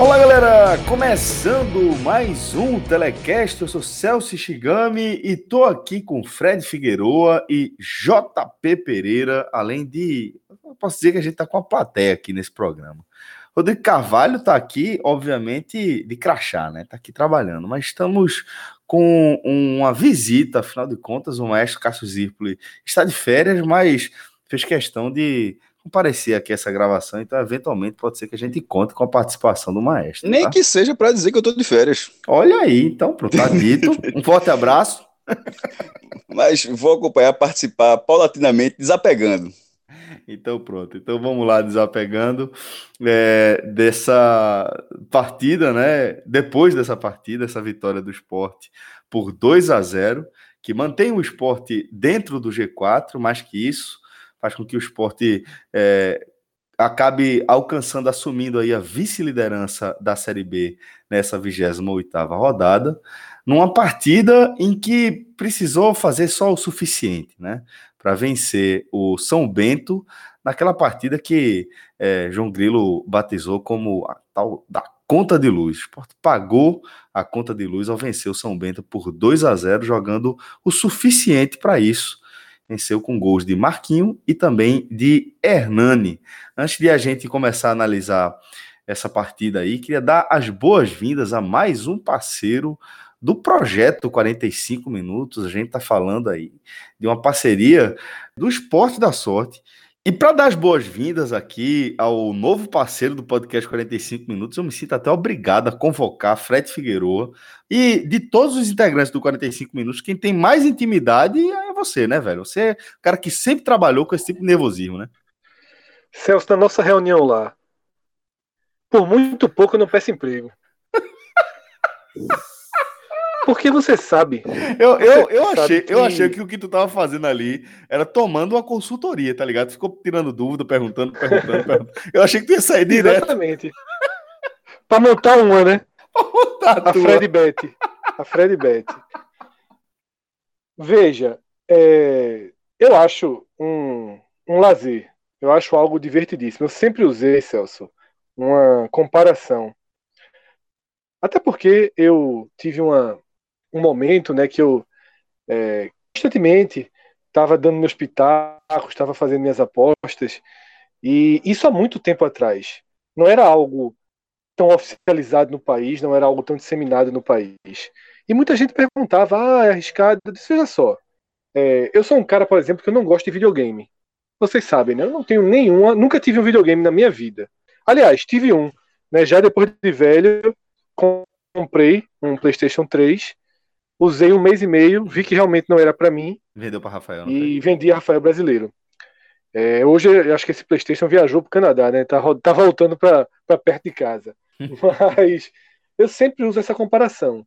Olá galera, começando mais um Telecast, eu sou Celso Shigami e tô aqui com Fred Figueroa e JP Pereira, além de, posso dizer que a gente tá com a plateia aqui nesse programa. Rodrigo Carvalho tá aqui, obviamente, de crachá, né? Tá aqui trabalhando, mas estamos com uma visita, afinal de contas, o maestro Cássio Zirpoli está de férias, mas fez questão de comparecer aqui essa gravação, então eventualmente pode ser que a gente conte com a participação do maestro. Nem tá? que seja para dizer que eu tô de férias. Olha aí, então, pronto, tá dito. Um forte abraço. Mas vou acompanhar, participar paulatinamente, desapegando. Então pronto, então vamos lá desapegando é, dessa partida, né? Depois dessa partida, essa vitória do esporte por 2 a 0, que mantém o esporte dentro do G4, mais que isso, faz com que o esporte é, acabe alcançando, assumindo aí a vice-liderança da Série B nessa 28ª rodada, numa partida em que precisou fazer só o suficiente, né, para vencer o São Bento naquela partida que é, João Grilo batizou como a tal da conta de luz. O esporte pagou a conta de luz ao vencer o São Bento por 2 a 0, jogando o suficiente para isso venceu com gols de Marquinho e também de Hernani. Antes de a gente começar a analisar essa partida aí, queria dar as boas-vindas a mais um parceiro do projeto 45 minutos. A gente está falando aí de uma parceria do Esporte da Sorte e para dar as boas-vindas aqui ao novo parceiro do podcast 45 Minutos, eu me sinto até obrigado a convocar Fred Figueroa. E de todos os integrantes do 45 Minutos, quem tem mais intimidade é você, né, velho? Você é o cara que sempre trabalhou com esse tipo de nervosismo, né? Celso, na nossa reunião lá, por muito pouco eu não peço emprego. Porque você sabe. Eu, eu, eu, achei, que... eu achei que o que tu tava fazendo ali era tomando uma consultoria, tá ligado? Ficou tirando dúvida, perguntando, perguntando, perguntando. Eu achei que tu ia sair direto. Exatamente. pra montar uma, né? Pra montar a, a Fred Betty. A Fred Betty. Veja, é, eu acho um, um lazer. Eu acho algo divertidíssimo. Eu sempre usei, Celso, uma comparação. Até porque eu tive uma, um momento né, que eu é, constantemente estava dando meus pitacos, estava fazendo minhas apostas, e isso há muito tempo atrás. Não era algo tão oficializado no país, não era algo tão disseminado no país. E muita gente perguntava, ah, é arriscado. Eu disse, veja só, é, eu sou um cara, por exemplo, que eu não gosto de videogame. Vocês sabem, né? Eu não tenho nenhuma, nunca tive um videogame na minha vida. Aliás, tive um, né? Já depois de velho, comprei um PlayStation 3 usei um mês e meio, vi que realmente não era para mim. Vendeu para Rafael. E vendi a Rafael brasileiro. É, hoje eu acho que esse PlayStation viajou para o Canadá, né? Tá, tá voltando para perto de casa. Mas eu sempre uso essa comparação.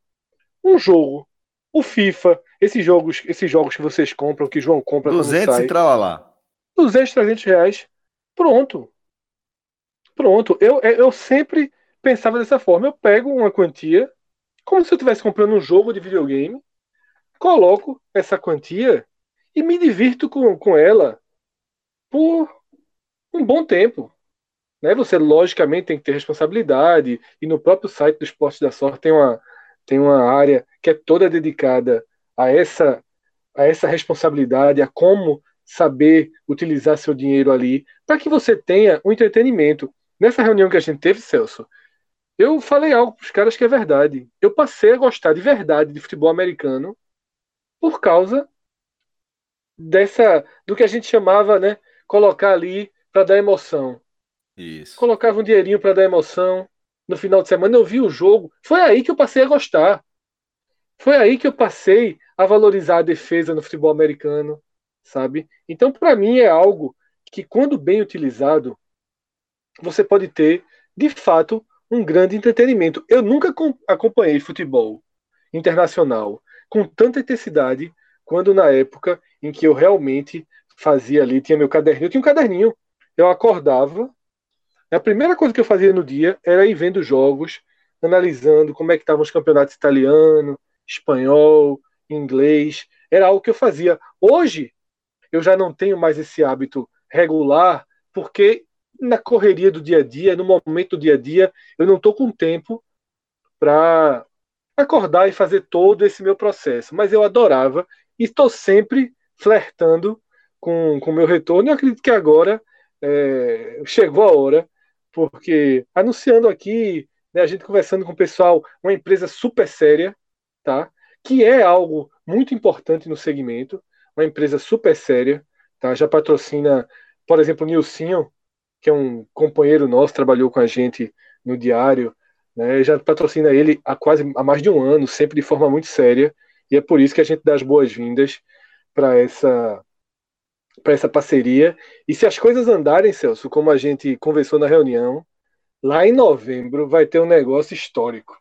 Um jogo, o FIFA, esses jogos, esses jogos que vocês compram, que João compra 200 quando sai, e tralalá. 200, 300 reais. Pronto. Pronto. Eu, eu sempre pensava dessa forma. Eu pego uma quantia como se eu estivesse comprando um jogo de videogame, coloco essa quantia e me divirto com, com ela por um bom tempo. Né? Você, logicamente, tem que ter responsabilidade, e no próprio site do Esporte da Sorte tem uma, tem uma área que é toda dedicada a essa, a essa responsabilidade, a como saber utilizar seu dinheiro ali, para que você tenha um entretenimento. Nessa reunião que a gente teve, Celso, eu falei algo para os caras que é verdade. Eu passei a gostar de verdade de futebol americano por causa dessa do que a gente chamava, né, colocar ali para dar emoção. Isso. Colocava um dinheirinho para dar emoção. No final de semana eu vi o jogo. Foi aí que eu passei a gostar. Foi aí que eu passei a valorizar a defesa no futebol americano, sabe? Então, para mim é algo que quando bem utilizado, você pode ter, de fato, um grande entretenimento. Eu nunca acompanhei futebol internacional com tanta intensidade quando na época em que eu realmente fazia ali, tinha meu caderninho, eu tinha um caderninho. Eu acordava, a primeira coisa que eu fazia no dia era ir vendo jogos, analisando como é que estavam os campeonatos italiano, espanhol, inglês. Era algo que eu fazia. Hoje eu já não tenho mais esse hábito regular, porque na correria do dia a dia, no momento do dia a dia, eu não estou com tempo para acordar e fazer todo esse meu processo. Mas eu adorava e estou sempre flertando com o meu retorno. Eu acredito que agora é, chegou a hora, porque anunciando aqui, né, a gente conversando com o pessoal, uma empresa super séria, tá? que é algo muito importante no segmento, uma empresa super séria, tá? já patrocina, por exemplo, o Nilcinho, que é um companheiro nosso, trabalhou com a gente no diário, né? já patrocina ele há quase há mais de um ano, sempre de forma muito séria, e é por isso que a gente dá as boas-vindas para essa para essa parceria. E se as coisas andarem, Celso, como a gente conversou na reunião, lá em novembro vai ter um negócio histórico.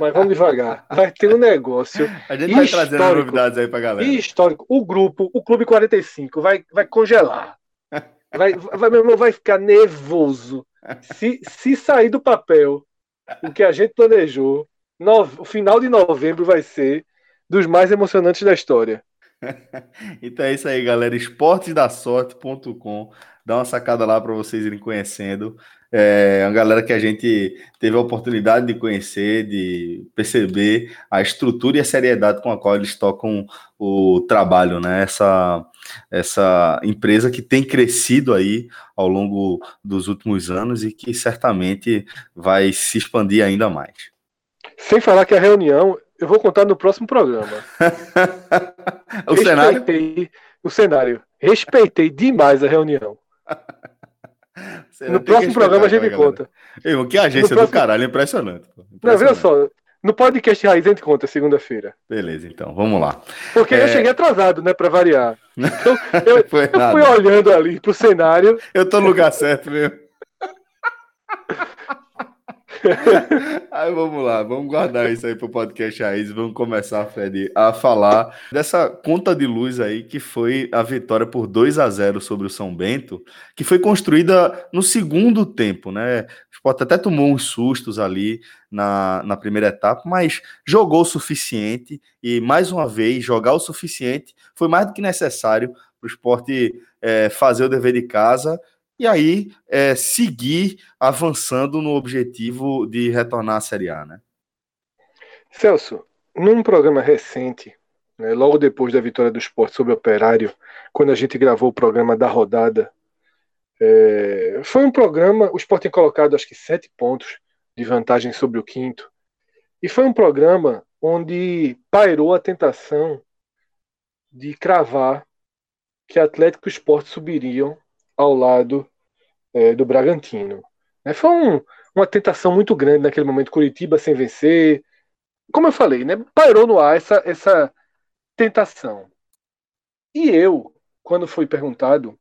Mas vamos devagar. Vai ter um negócio. A gente vai trazendo novidades aí pra galera. Histórico. O grupo, o Clube 45, vai, vai congelar. Vai, vai, meu irmão vai ficar nervoso. Se, se sair do papel o que a gente planejou, no, o final de novembro vai ser dos mais emocionantes da história. então é isso aí, galera. esportesdasorte.com. Dá uma sacada lá para vocês irem conhecendo. É uma galera que a gente teve a oportunidade de conhecer, de perceber a estrutura e a seriedade com a qual eles tocam o trabalho, né? Essa, essa empresa que tem crescido aí ao longo dos últimos anos e que certamente vai se expandir ainda mais. Sem falar que a reunião eu vou contar no próximo programa. o Respeitei cenário? O cenário. Respeitei demais a reunião. No próximo programa a gente me conta. Ei, que agência próximo... do caralho, impressionante, impressionante. Não, veja só. No podcast Raiz a gente conta segunda-feira. Beleza, então, vamos lá. Porque é... eu cheguei atrasado, né, para variar. Então, eu, eu fui olhando ali pro cenário. Eu tô no lugar certo mesmo. aí vamos lá, vamos guardar isso aí pro podcast Raiz. Vamos começar, Fred, a falar dessa conta de luz aí que foi a vitória por 2 a 0 sobre o São Bento, que foi construída no segundo tempo, né? O Sport até tomou uns sustos ali na, na primeira etapa, mas jogou o suficiente e, mais uma vez, jogar o suficiente foi mais do que necessário para o esporte é, fazer o dever de casa e aí é, seguir avançando no objetivo de retornar à Série A, né? Celso, num programa recente, né, logo depois da vitória do esporte sobre o Operário, quando a gente gravou o programa da rodada, é, foi um programa, o esporte tem colocado acho que sete pontos de vantagem sobre o quinto, e foi um programa onde pairou a tentação de cravar que Atlético e Esporte subiriam ao lado é, do Bragantino. Né? Foi um, uma tentação muito grande naquele momento, Curitiba sem vencer. Como eu falei, né? pairou no ar essa, essa tentação. E eu, quando fui perguntado,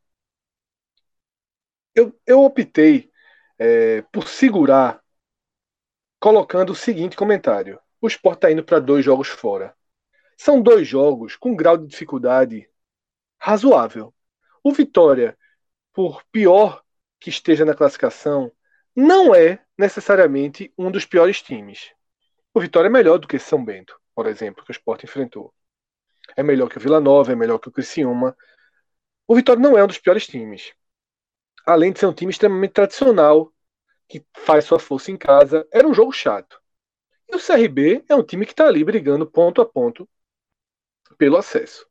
eu, eu optei é, por segurar, colocando o seguinte comentário: o Sport está indo para dois jogos fora. São dois jogos com grau de dificuldade razoável. O Vitória por pior que esteja na classificação, não é necessariamente um dos piores times. O Vitória é melhor do que São Bento, por exemplo, que o Sport enfrentou. É melhor que o Vila Nova, é melhor que o Criciúma. O Vitória não é um dos piores times. Além de ser um time extremamente tradicional, que faz sua força em casa, era um jogo chato. E o CRB é um time que está ali brigando ponto a ponto pelo acesso.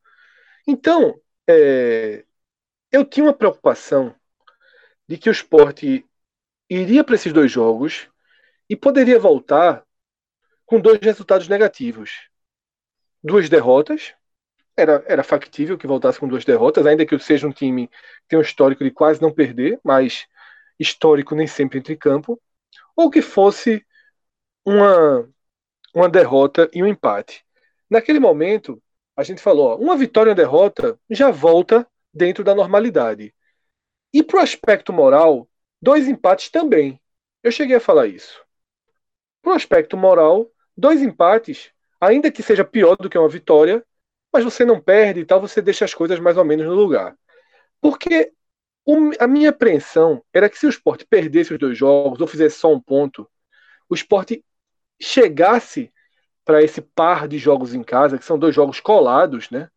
Então, é, eu tinha uma preocupação de que o esporte iria para esses dois jogos e poderia voltar com dois resultados negativos. Duas derrotas, era, era factível que voltasse com duas derrotas, ainda que seja um time que tem um histórico de quase não perder, mas histórico nem sempre entre campo, ou que fosse uma, uma derrota e um empate. Naquele momento, a gente falou: ó, uma vitória e uma derrota já volta dentro da normalidade. E para o aspecto moral, dois empates também. Eu cheguei a falar isso. Para o aspecto moral, dois empates, ainda que seja pior do que uma vitória, mas você não perde e tal, você deixa as coisas mais ou menos no lugar. Porque a minha apreensão era que se o esporte perdesse os dois jogos ou fizesse só um ponto, o esporte chegasse para esse par de jogos em casa, que são dois jogos colados, né?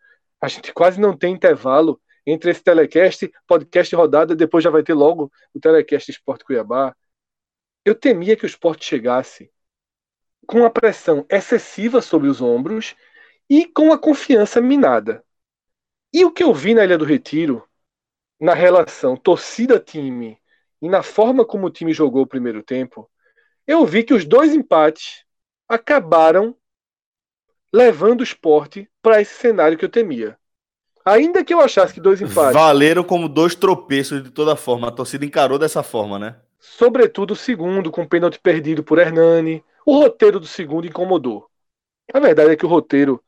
A gente quase não tem intervalo entre esse telecast, podcast rodada, depois já vai ter logo o telecast Esporte Cuiabá. Eu temia que o esporte chegasse com a pressão excessiva sobre os ombros e com a confiança minada. E o que eu vi na Ilha do Retiro, na relação torcida-time e na forma como o time jogou o primeiro tempo, eu vi que os dois empates acabaram levando o esporte para esse cenário que eu temia. Ainda que eu achasse que dois empates. Valeram como dois tropeços de toda forma. A torcida encarou dessa forma, né? Sobretudo o segundo, com o pênalti perdido por Hernani. O roteiro do segundo incomodou. A verdade é que o roteiro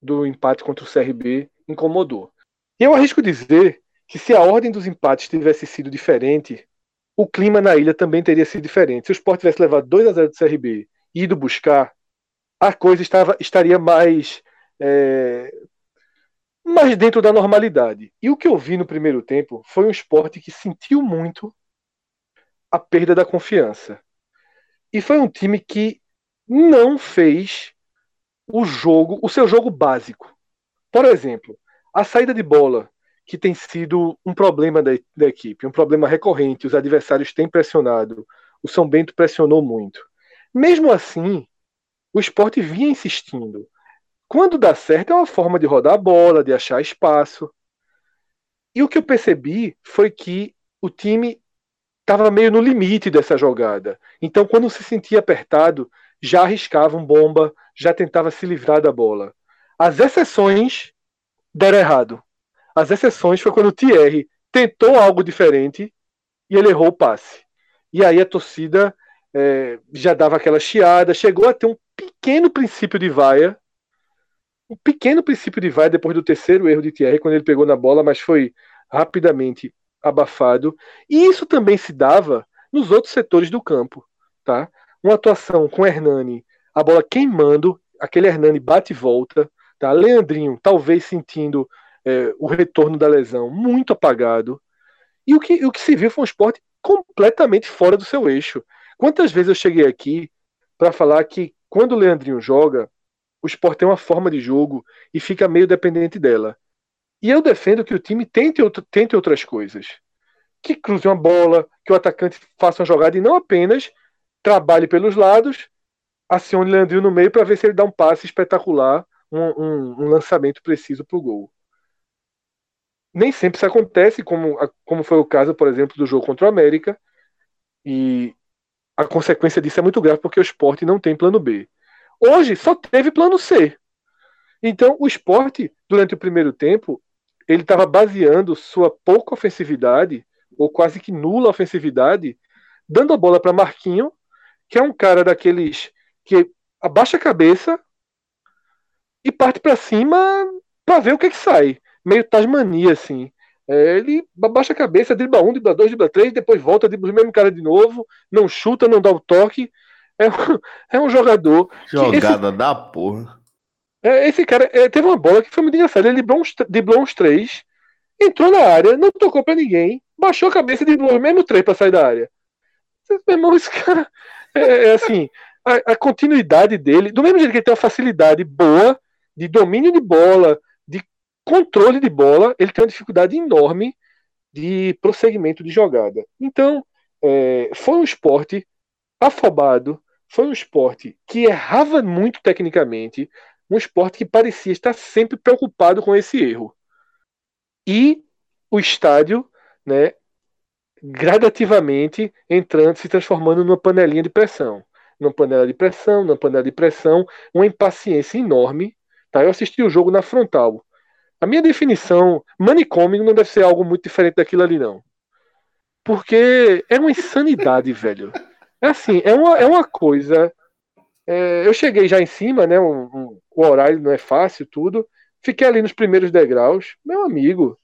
do empate contra o CRB incomodou. E eu arrisco dizer que se a ordem dos empates tivesse sido diferente, o clima na ilha também teria sido diferente. Se o Sport tivesse levado 2 a 0 do CRB e ido buscar, a coisa estava, estaria mais, é, mais dentro da normalidade. E o que eu vi no primeiro tempo foi um esporte que sentiu muito a perda da confiança. E foi um time que não fez o jogo, o seu jogo básico. Por exemplo, a saída de bola, que tem sido um problema da, da equipe, um problema recorrente, os adversários têm pressionado, o São Bento pressionou muito. Mesmo assim, o esporte vinha insistindo. Quando dá certo, é uma forma de rodar a bola, de achar espaço. E o que eu percebi foi que o time estava meio no limite dessa jogada. Então, quando se sentia apertado, já arriscavam bomba, já tentava se livrar da bola. As exceções deram errado. As exceções foi quando o Thierry tentou algo diferente e ele errou o passe. E aí a torcida é, já dava aquela chiada, chegou a ter um pequeno princípio de vaia. Um pequeno princípio de vaia depois do terceiro erro de Thierry, quando ele pegou na bola, mas foi rapidamente abafado. E isso também se dava nos outros setores do campo. Tá? uma atuação com Hernani, a bola queimando, aquele Hernani bate e volta, tá? Leandrinho talvez sentindo é, o retorno da lesão muito apagado. E o que, o que se viu foi um esporte completamente fora do seu eixo. Quantas vezes eu cheguei aqui para falar que quando o Leandrinho joga, o esporte tem uma forma de jogo e fica meio dependente dela. E eu defendo que o time tente, outro, tente outras coisas. Que cruze uma bola, que o atacante faça uma jogada e não apenas trabalhe pelos lados, acione Leandrinho no meio para ver se ele dá um passe espetacular, um, um, um lançamento preciso para o gol. Nem sempre isso acontece, como, como foi o caso, por exemplo, do jogo contra o América, e a consequência disso é muito grave porque o esporte não tem plano B. Hoje só teve plano C. Então, o esporte, durante o primeiro tempo, ele estava baseando sua pouca ofensividade, ou quase que nula ofensividade, dando a bola para Marquinho, que é um cara daqueles que abaixa a cabeça e parte para cima para ver o que, que sai. Meio Tasmania, assim. É, ele abaixa a cabeça, dribla um, dribla dois, dribla três, depois volta, dribla o mesmo cara de novo, não chuta, não dá o toque. É um, é um jogador. Jogada esse, da porra. É, esse cara é, teve uma bola que foi muito engraçada. Ele driblou uns, driblou uns três, entrou na área, não tocou para ninguém, baixou a cabeça e driblou os mesmos três para sair da área. Meu irmão, esse cara é, é assim, a, a, continuidade dele, do mesmo jeito que ele tem uma facilidade boa de domínio de bola, de controle de bola, ele tem uma dificuldade enorme de prosseguimento de jogada. Então, é, foi um esporte afobado, foi um esporte que errava muito tecnicamente, um esporte que parecia estar sempre preocupado com esse erro. E o estádio, né, gradativamente entrando, se transformando numa panelinha de pressão. Numa panela de pressão, numa panela de pressão, uma impaciência enorme. Tá? Eu assisti o jogo na frontal. A minha definição, manicômio não deve ser algo muito diferente daquilo ali, não. Porque é uma insanidade, velho. É assim, é uma, é uma coisa. É, eu cheguei já em cima, né? Um, um, o horário não é fácil, tudo. Fiquei ali nos primeiros degraus. Meu amigo,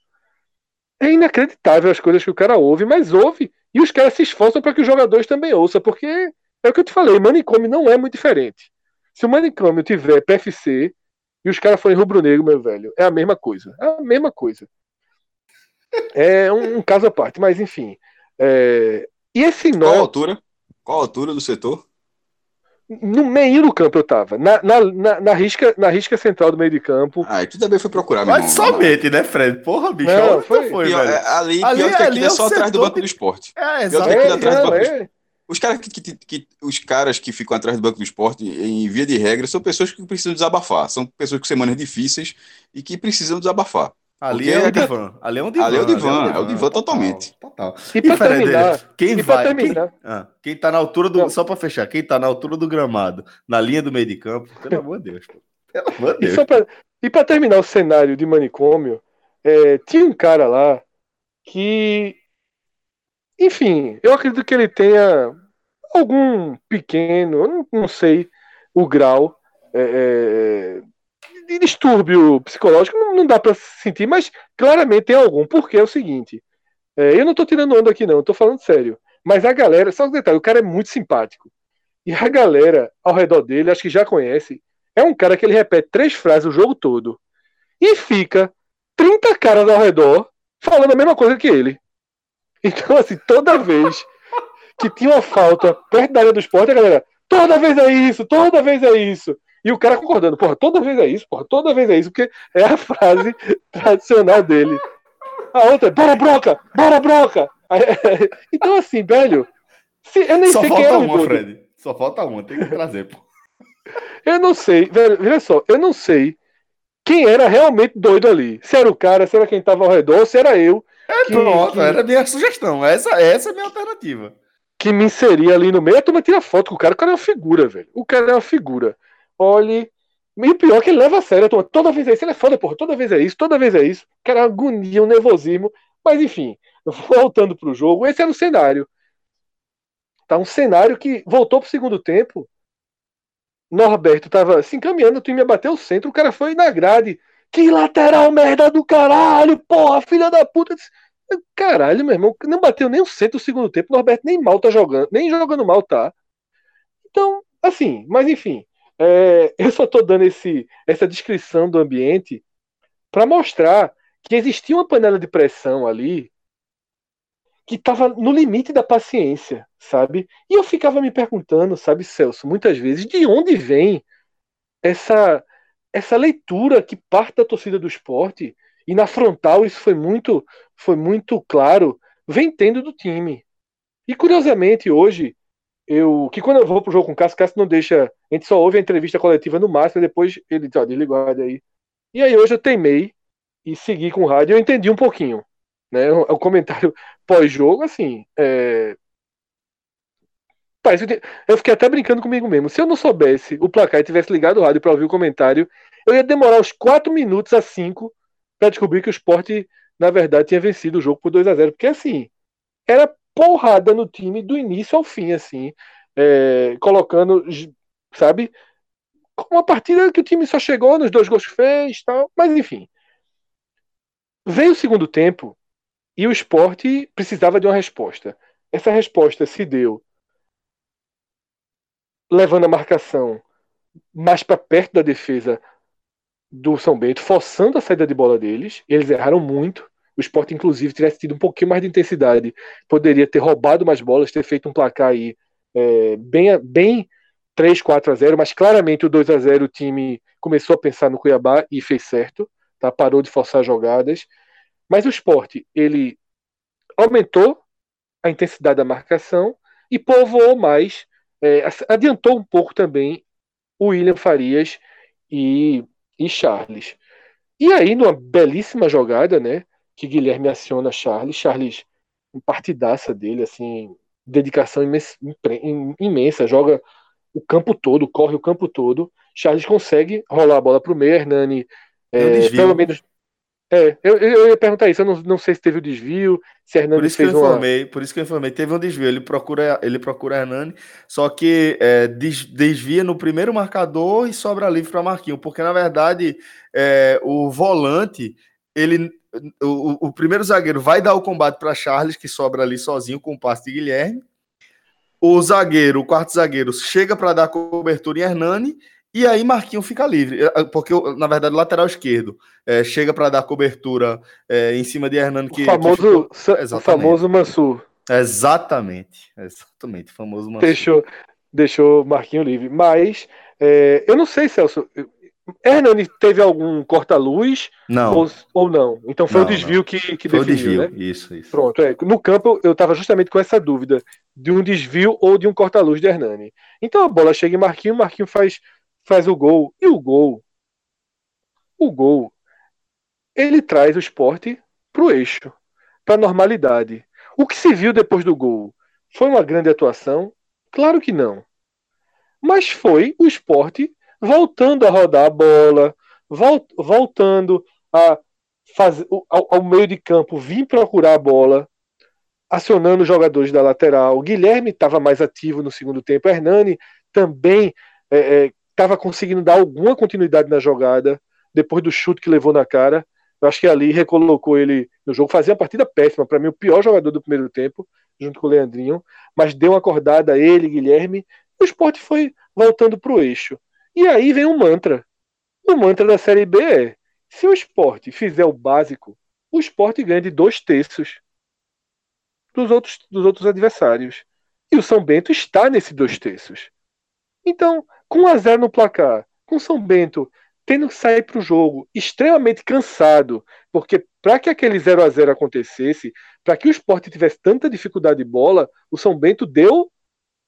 é inacreditável as coisas que o cara ouve, mas ouve e os caras se esforçam para que os jogadores também ouçam, porque é o que eu te falei, manicômio não é muito diferente. Se o manicômio tiver PFC e os caras forem rubro-negro, meu velho, é a mesma coisa. É a mesma coisa. É um, um caso à parte, mas enfim. É... E esse nó. Qual a altura? Qual a altura do setor? No meio do campo eu tava. Na, na, na, na risca, na risca central do meio de campo. Ah, e tu também foi procurar, meu Mas somente, né, Fred? Porra, bicho. Não, foi- foi, Pior, velho? é, ali, Ali- pior que ali é é só atrás do banco de- do esporte. É, É, é. Os caras que, que- que- os caras que ficam atrás do banco do esporte, em via de regra, são pessoas que precisam desabafar. São pessoas com semanas difíceis e que precisam desabafar. Ali Porque é o é- divã. Ali é um divã. Ali é o divã, é o divã totalmente. Total. E pra Fred, terminar, quem e pra vai? Quem, terminar. ah, quem tá na altura do. Não. Só pra fechar, quem tá na altura do gramado, na linha do meio de campo, pelo amor de Deus. pô. Pelo amor de E, Deus. só pra, e pra terminar o cenário de manicômio, é, tinha um cara lá que. Enfim, eu acredito que ele tenha algum pequeno, eu não, não sei o grau é, é, de distúrbio psicológico, não, não dá pra sentir, mas claramente tem algum. Porque é o seguinte: é, eu não tô tirando onda aqui, não, eu tô falando sério. Mas a galera, só um detalhe, o cara é muito simpático. E a galera ao redor dele, acho que já conhece, é um cara que ele repete três frases o jogo todo. E fica 30 caras ao redor falando a mesma coisa que ele. Então, assim, toda vez que tinha uma falta perto da área do esporte, a galera, toda vez é isso, toda vez é isso. E o cara concordando, porra, toda vez é isso, porra, toda vez é isso, porque é a frase tradicional dele. A outra é, bora broca, bora broca. Aí, Então, assim, velho, se, eu nem Só sei quem era o uma. Fred. Só falta uma, tem que trazer, pô. Eu não sei, velho, veja só, eu não sei quem era realmente doido ali. Se era o cara, se era quem tava ao redor, ou se era eu É, que, pronto, que, era a minha sugestão. Essa, essa é a minha alternativa. que me inseria ali no meio. A turma tira foto com o cara, o cara é uma figura, velho. O cara é uma figura. Olhe. E o pior é que ele leva a sério. turma, toda vez é isso, ele é foda, porra. Toda vez é isso, toda vez é isso. Cara agonia, um nervosismo. Mas enfim, voltando pro jogo, esse era o cenário. Tá um cenário que voltou pro segundo tempo. Norberto tava se encaminhando, o time ia bater o centro, o cara foi na grade. Que lateral merda do caralho, porra, filha da puta. Caralho, meu irmão, não bateu nem o centro do segundo tempo. Norberto nem mal tá jogando, nem jogando mal tá. Então, assim, mas enfim, é, eu só tô dando esse, essa descrição do ambiente para mostrar que existia uma panela de pressão ali que estava no limite da paciência, sabe? E eu ficava me perguntando, sabe, Celso, muitas vezes, de onde vem essa essa leitura que parte da torcida do esporte e na frontal isso foi muito foi muito claro, vem tendo do time. E curiosamente hoje eu que quando eu vou pro jogo com o Cássio, Cássio não deixa, a gente só ouve a entrevista coletiva no máximo, depois ele diz, ó, desliga o aí. E aí hoje eu teimei e segui com o rádio, eu entendi um pouquinho, né? O, o comentário pós-jogo, assim, é... Parece que eu, fiquei até brincando comigo mesmo. Se eu não soubesse o placar e tivesse ligado o rádio para ouvir o comentário, eu ia demorar uns 4 minutos a 5 para descobrir que o Sport, na verdade, tinha vencido o jogo por 2 a 0 Porque, assim, era porrada no time do início ao fim, assim, é, colocando, sabe, uma partida que o time só chegou nos dois gols que fez, tal, mas enfim. Veio o segundo tempo e o esporte precisava de uma resposta. Essa resposta se deu levando a marcação mais para perto da defesa do São Bento, forçando a saída de bola deles. Eles erraram muito. O Sport, inclusive, tivesse tido um pouquinho mais de intensidade, poderia ter roubado mais bolas, ter feito um placar aí é, bem, bem 3, 4 a 0, mas claramente o 2 a 0 o time começou a pensar no Cuiabá e fez certo, tá? parou de forçar jogadas. Mas o Sport, ele aumentou a intensidade da marcação e povoou mais, é, adiantou um pouco também o William Farias e, e Charles. E aí, numa belíssima jogada, né? Que Guilherme aciona Charles. Charles, um partidaça dele, assim, dedicação imensa, imensa, joga o campo todo, corre o campo todo. Charles consegue rolar a bola para o meio, Hernani, é, pelo menos. É, eu, eu ia perguntar isso, eu não, não sei se teve o desvio, se Hernani por isso fez que eu uma... informei, Por isso que eu informei, teve um desvio, ele procura, ele procura Hernani, só que é, des, desvia no primeiro marcador e sobra livre para Marquinhos, porque na verdade é, o volante, ele, o, o, primeiro zagueiro vai dar o combate para Charles, que sobra ali sozinho com o passe de Guilherme, o zagueiro, o quarto zagueiro, chega para dar cobertura em Hernani, e aí Marquinhos fica livre, porque na verdade o lateral esquerdo é, chega para dar cobertura é, em cima de Hernando que o famoso, que ficou... o famoso Mansur. Exatamente, exatamente, o famoso Mansur. Fechou. deixou Marquinho livre. Mas é, eu não sei, Celso. Hernani teve algum corta-luz ou, ou, não? Então foi não, o desvio não. que, que foi definiu, o desvio. né? Isso, isso. Pronto, é. No campo eu estava justamente com essa dúvida de um desvio ou de um corta-luz de Hernani. Então a bola chega em Marquinho, Marquinho faz, faz o gol. E o gol? O gol, ele traz o esporte para o eixo, para a normalidade. O que se viu depois do gol foi uma grande atuação? Claro que não. Mas foi o esporte voltando a rodar a bola, voltando a fazer ao, ao meio de campo, vir procurar a bola, acionando os jogadores da lateral. O Guilherme estava mais ativo no segundo tempo. Hernani também estava é, é, conseguindo dar alguma continuidade na jogada depois do chute que levou na cara. Eu acho que ali recolocou ele no jogo. Fazia uma partida péssima, para mim, o pior jogador do primeiro tempo, junto com o Leandrinho. Mas deu uma acordada a ele, Guilherme. O esporte foi voltando para o eixo. E aí vem um mantra. O mantra da Série B é: se o esporte fizer o básico, o esporte ganha de dois terços dos outros, dos outros adversários. E o São Bento está nesse dois terços. Então, com 1 a 0 no placar, com o São Bento tendo que sair para o jogo extremamente cansado, porque para que aquele 0 a 0 acontecesse, para que o esporte tivesse tanta dificuldade de bola, o São Bento deu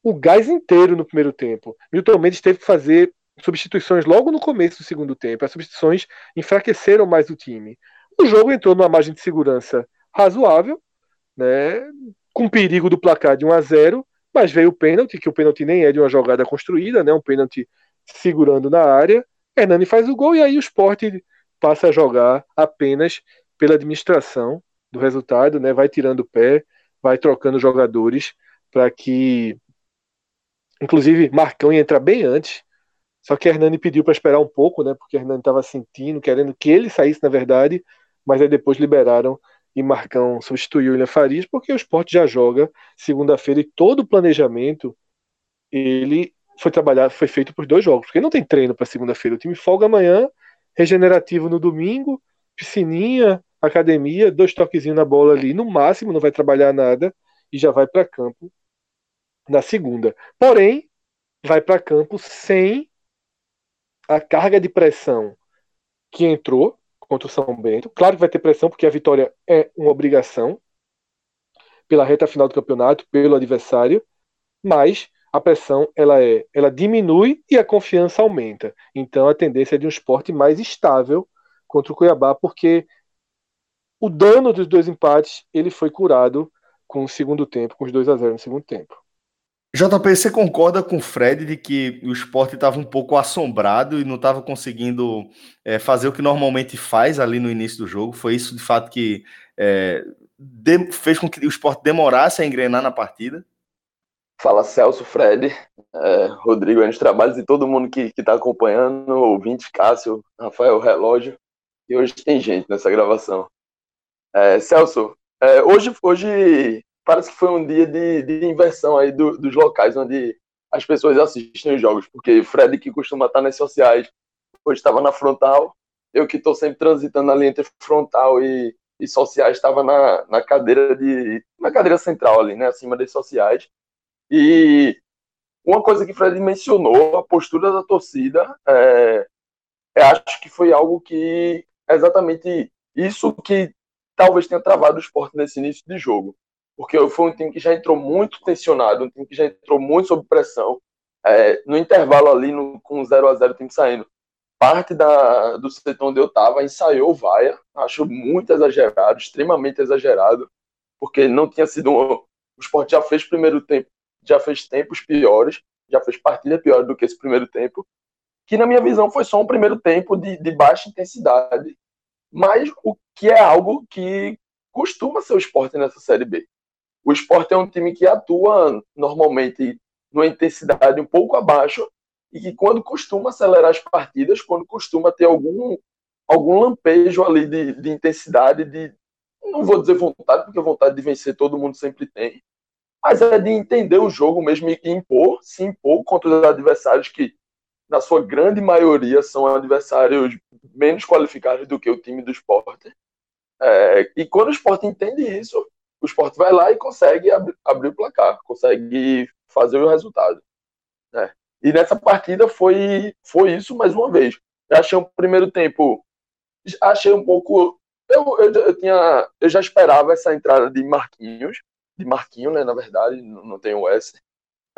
o gás inteiro no primeiro tempo. Milton Mendes teve que fazer substituições logo no começo do segundo tempo. As substituições enfraqueceram mais o time. O jogo entrou numa margem de segurança razoável, né, com perigo do placar de 1 a 0, mas veio o pênalti, que o pênalti nem é de uma jogada construída, né, um pênalti segurando na área. Hernani faz o gol e aí o esporte passa a jogar apenas pela administração do resultado, né? Vai tirando o pé, vai trocando jogadores para que, inclusive, Marcão ia entrar bem antes. Só que Hernani pediu para esperar um pouco, né? Porque Hernani estava sentindo, querendo que ele saísse, na verdade, mas aí depois liberaram e Marcão substituiu William Farias, porque o esporte já joga segunda-feira e todo o planejamento ele foi trabalhado, foi feito por dois jogos, porque não tem treino para segunda-feira. O time folga amanhã, regenerativo no domingo, piscininha, academia, dois toquezinhos na bola ali, no máximo, não vai trabalhar nada e já vai para campo na segunda. Porém, vai para campo sem a carga de pressão que entrou contra o São Bento. Claro que vai ter pressão, porque a vitória é uma obrigação pela reta final do campeonato, pelo adversário, mas a pressão ela é, ela diminui e a confiança aumenta. Então a tendência é de um esporte mais estável contra o Cuiabá, porque o dano dos dois empates ele foi curado com o segundo tempo, com os 2 a 0 no segundo tempo. JP, você concorda com o Fred de que o esporte estava um pouco assombrado e não estava conseguindo é, fazer o que normalmente faz ali no início do jogo? Foi isso de fato que é, de, fez com que o esporte demorasse a engrenar na partida? Fala Celso, Fred, é, Rodrigo aí nos trabalhos e todo mundo que está acompanhando, ouvinte, Cássio, Rafael Relógio. E hoje tem gente nessa gravação. É, Celso, é, hoje, hoje parece que foi um dia de, de inversão aí do, dos locais onde as pessoas assistem os jogos, porque Fred, que costuma estar nas sociais, hoje estava na frontal, eu que estou sempre transitando ali entre frontal e, e sociais, estava na, na cadeira de na cadeira central ali, né, acima das sociais. E uma coisa que Fred mencionou, a postura da torcida, é, acho que foi algo que é exatamente isso que talvez tenha travado o esporte nesse início de jogo. Porque foi um time que já entrou muito tensionado, um time que já entrou muito sob pressão. É, no intervalo ali, no, com 0 a 0 o time saindo, parte da, do setor onde eu estava ensaiou vaia, acho muito exagerado, extremamente exagerado, porque não tinha sido. Um, o esporte já fez primeiro tempo já fez tempos piores, já fez partida pior do que esse primeiro tempo, que na minha visão foi só um primeiro tempo de, de baixa intensidade, mas o que é algo que costuma ser o esporte nessa Série B. O esporte é um time que atua normalmente numa intensidade um pouco abaixo e que quando costuma acelerar as partidas, quando costuma ter algum, algum lampejo ali de, de intensidade, de não vou dizer vontade, porque vontade de vencer todo mundo sempre tem, mas é de entender o jogo mesmo e impor, se impor contra os adversários que, na sua grande maioria, são adversários menos qualificados do que o time do esporte. É, e quando o esporte entende isso, o esporte vai lá e consegue abrir, abrir o placar, consegue fazer o resultado. Né? E nessa partida foi, foi isso mais uma vez. Eu achei um primeiro tempo, achei um pouco. Eu, eu, eu, tinha, eu já esperava essa entrada de Marquinhos, de Marquinho, né? Na verdade, não, não tem o S.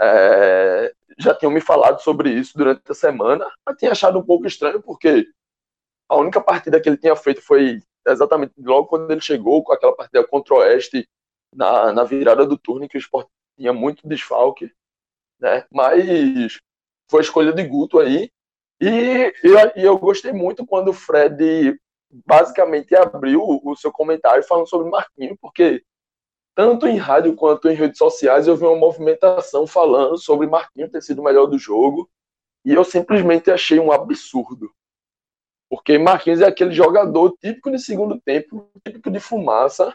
É, já tinham me falado sobre isso durante a semana. Eu tinha achado um pouco estranho, porque a única partida que ele tinha feito foi exatamente logo quando ele chegou, com aquela partida contra o Oeste, na, na virada do turno, que o Sport tinha muito desfalque. Né? Mas foi a escolha de Guto aí. E eu, e eu gostei muito quando o Fred basicamente abriu o seu comentário falando sobre Marquinhos, porque tanto em rádio quanto em redes sociais, eu vi uma movimentação falando sobre Marquinhos ter sido o melhor do jogo, e eu simplesmente achei um absurdo. Porque Marquinhos é aquele jogador típico de segundo tempo, típico de fumaça,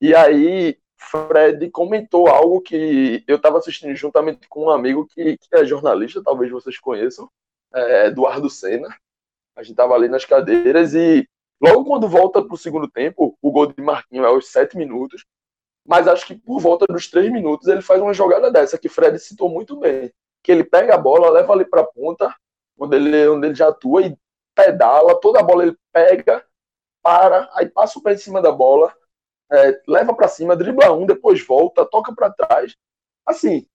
e aí Fred comentou algo que eu estava assistindo juntamente com um amigo que, que, é jornalista, talvez vocês conheçam, é Eduardo Senna. A gente estava ali nas cadeiras e logo quando volta para o segundo tempo, o gol de Marquinhos é aos sete minutos, mas acho que por volta dos três minutos ele faz uma jogada dessa que Fred citou muito bem, que ele pega a bola, leva ali para a ponta, onde ele, onde ele já atua e pedala, toda a bola ele pega, para, aí passa o pé em cima da bola, é, leva para cima, dribla um, depois volta, toca para trás. Assim,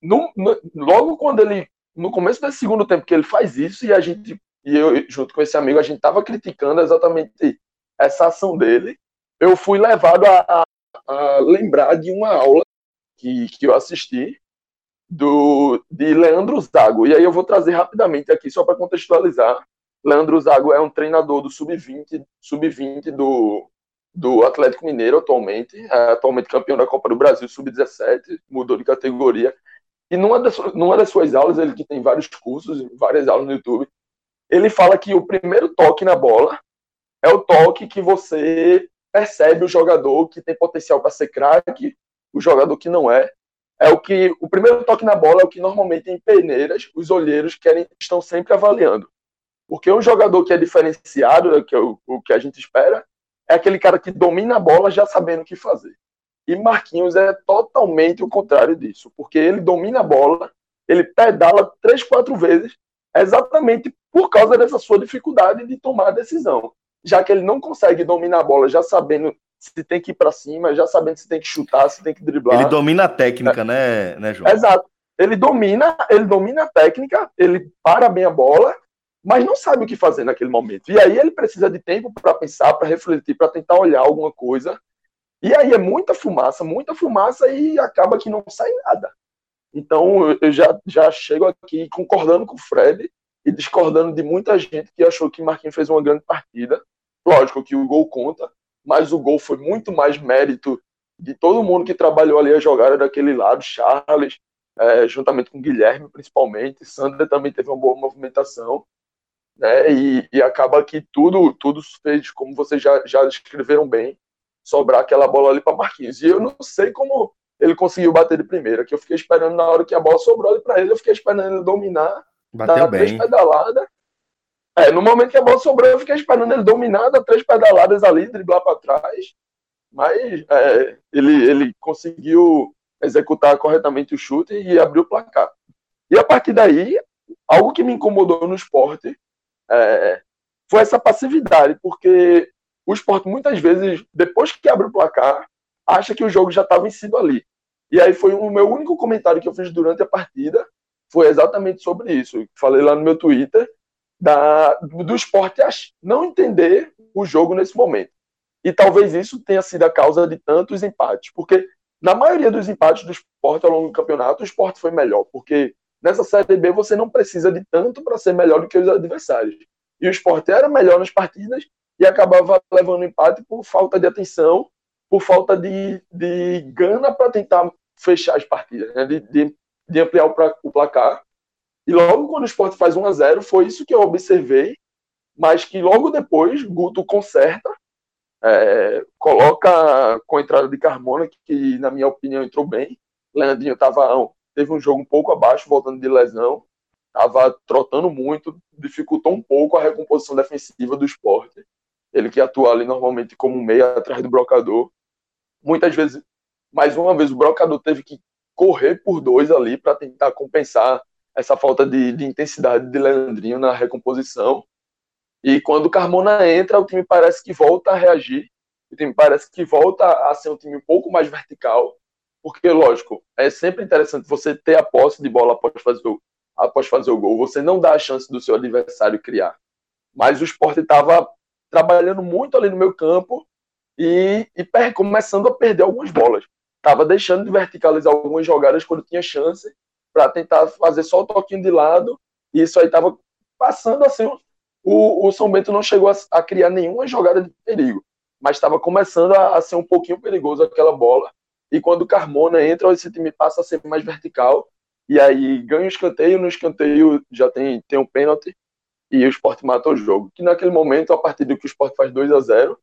no, no, logo quando ele, no começo desse segundo tempo que ele faz isso, e a gente, e eu junto com esse amigo, a gente tava criticando exatamente essa ação dele, eu fui levado a, a a lembrar de uma aula que, que eu assisti do, de Leandro Zago. E aí eu vou trazer rapidamente aqui, só para contextualizar. Leandro Zago é um treinador do Sub-20 sub do, do Atlético Mineiro atualmente, é atualmente campeão da Copa do Brasil Sub-17, mudou de categoria. E numa das, numa das suas aulas, ele que tem vários cursos, várias aulas no YouTube, ele fala que o primeiro toque na bola é o toque que você percebe o jogador que tem potencial para ser craque, o jogador que não é. É o que o primeiro toque na bola é o que normalmente em peneiras os olheiros querem estão sempre avaliando. Porque um jogador que é diferenciado, que é o, o que a gente espera, é aquele cara que domina a bola já sabendo o que fazer. E Marquinhos é totalmente o contrário disso, porque ele domina a bola, ele pedala três, quatro vezes, exatamente por causa dessa sua dificuldade de tomar a decisão já que ele não consegue dominar a bola, já sabendo se tem que ir para cima, já sabendo se tem que chutar, se tem que driblar. Ele domina a técnica, é. né, né, João? Exato. Ele domina, ele domina a técnica, ele para bem a bola, mas não sabe o que fazer naquele momento. E aí ele precisa de tempo para pensar, para refletir, para tentar olhar alguma coisa. E aí é muita fumaça, muita fumaça e acaba que não sai nada. Então eu já, já chego aqui concordando com o Fred e discordando de muita gente que achou que Marquinhos fez uma grande partida. Lógico que o gol conta, mas o gol foi muito mais mérito de todo mundo que trabalhou ali a jogada daquele lado, Charles, é, juntamente com Guilherme, principalmente. Sander também teve uma boa movimentação. Né? E, e, acaba que tudo, tudo fez, como vocês já, já escreveram bem, sobrar aquela bola ali para Marquinhos. E eu não sei como ele conseguiu bater de primeira, que eu fiquei esperando na hora que a bola sobrou para ele, eu fiquei esperando ele dominar, Bateu dar bem. três pedaladas, é, no momento que a bola sobrou, eu fiquei esperando ele dominar, dar três pedaladas ali, driblar para trás. Mas é, ele, ele conseguiu executar corretamente o chute e abriu o placar. E a partir daí, algo que me incomodou no esporte é, foi essa passividade, porque o esporte muitas vezes, depois que abre o placar, acha que o jogo já estava vencido ali. E aí foi o meu único comentário que eu fiz durante a partida, foi exatamente sobre isso. Falei lá no meu Twitter, da, do esporte não entender o jogo nesse momento. E talvez isso tenha sido a causa de tantos empates, porque na maioria dos empates do esporte ao longo do campeonato, o esporte foi melhor, porque nessa Série B você não precisa de tanto para ser melhor do que os adversários. E o esporte era melhor nas partidas e acabava levando empate por falta de atenção, por falta de, de gana para tentar fechar as partidas, né? de, de, de ampliar o placar. E logo quando o esporte faz 1 a 0 foi isso que eu observei, mas que logo depois Guto conserta, é, coloca com a entrada de Carmona, que, que, na minha opinião entrou bem. Leandrinho tava, teve um jogo um pouco abaixo, voltando de lesão, estava trotando muito, dificultou um pouco a recomposição defensiva do esporte. Ele que atua ali normalmente como meia atrás do brocador. Muitas vezes, mais uma vez, o brocador teve que correr por dois ali para tentar compensar essa falta de, de intensidade de Leandrinho na recomposição. E quando o Carmona entra, o time parece que volta a reagir, o time parece que volta a ser um time um pouco mais vertical, porque, lógico, é sempre interessante você ter a posse de bola após fazer o, após fazer o gol, você não dá a chance do seu adversário criar. Mas o Sport estava trabalhando muito ali no meu campo e, e começando a perder algumas bolas. Estava deixando de verticalizar algumas jogadas quando tinha chance para tentar fazer só o toquinho de lado. E isso aí estava passando assim. O, o São Bento não chegou a, a criar nenhuma jogada de perigo, mas estava começando a, a, ser um pouquinho perigoso aquela bola. E quando Carmona entra, esse time passa a ser mais vertical. E aí ganha o escanteio. No escanteio já tem, tem um pênalti. E o Sport mata o jogo. Que naquele momento, a partir do que o Sport faz 2 a 0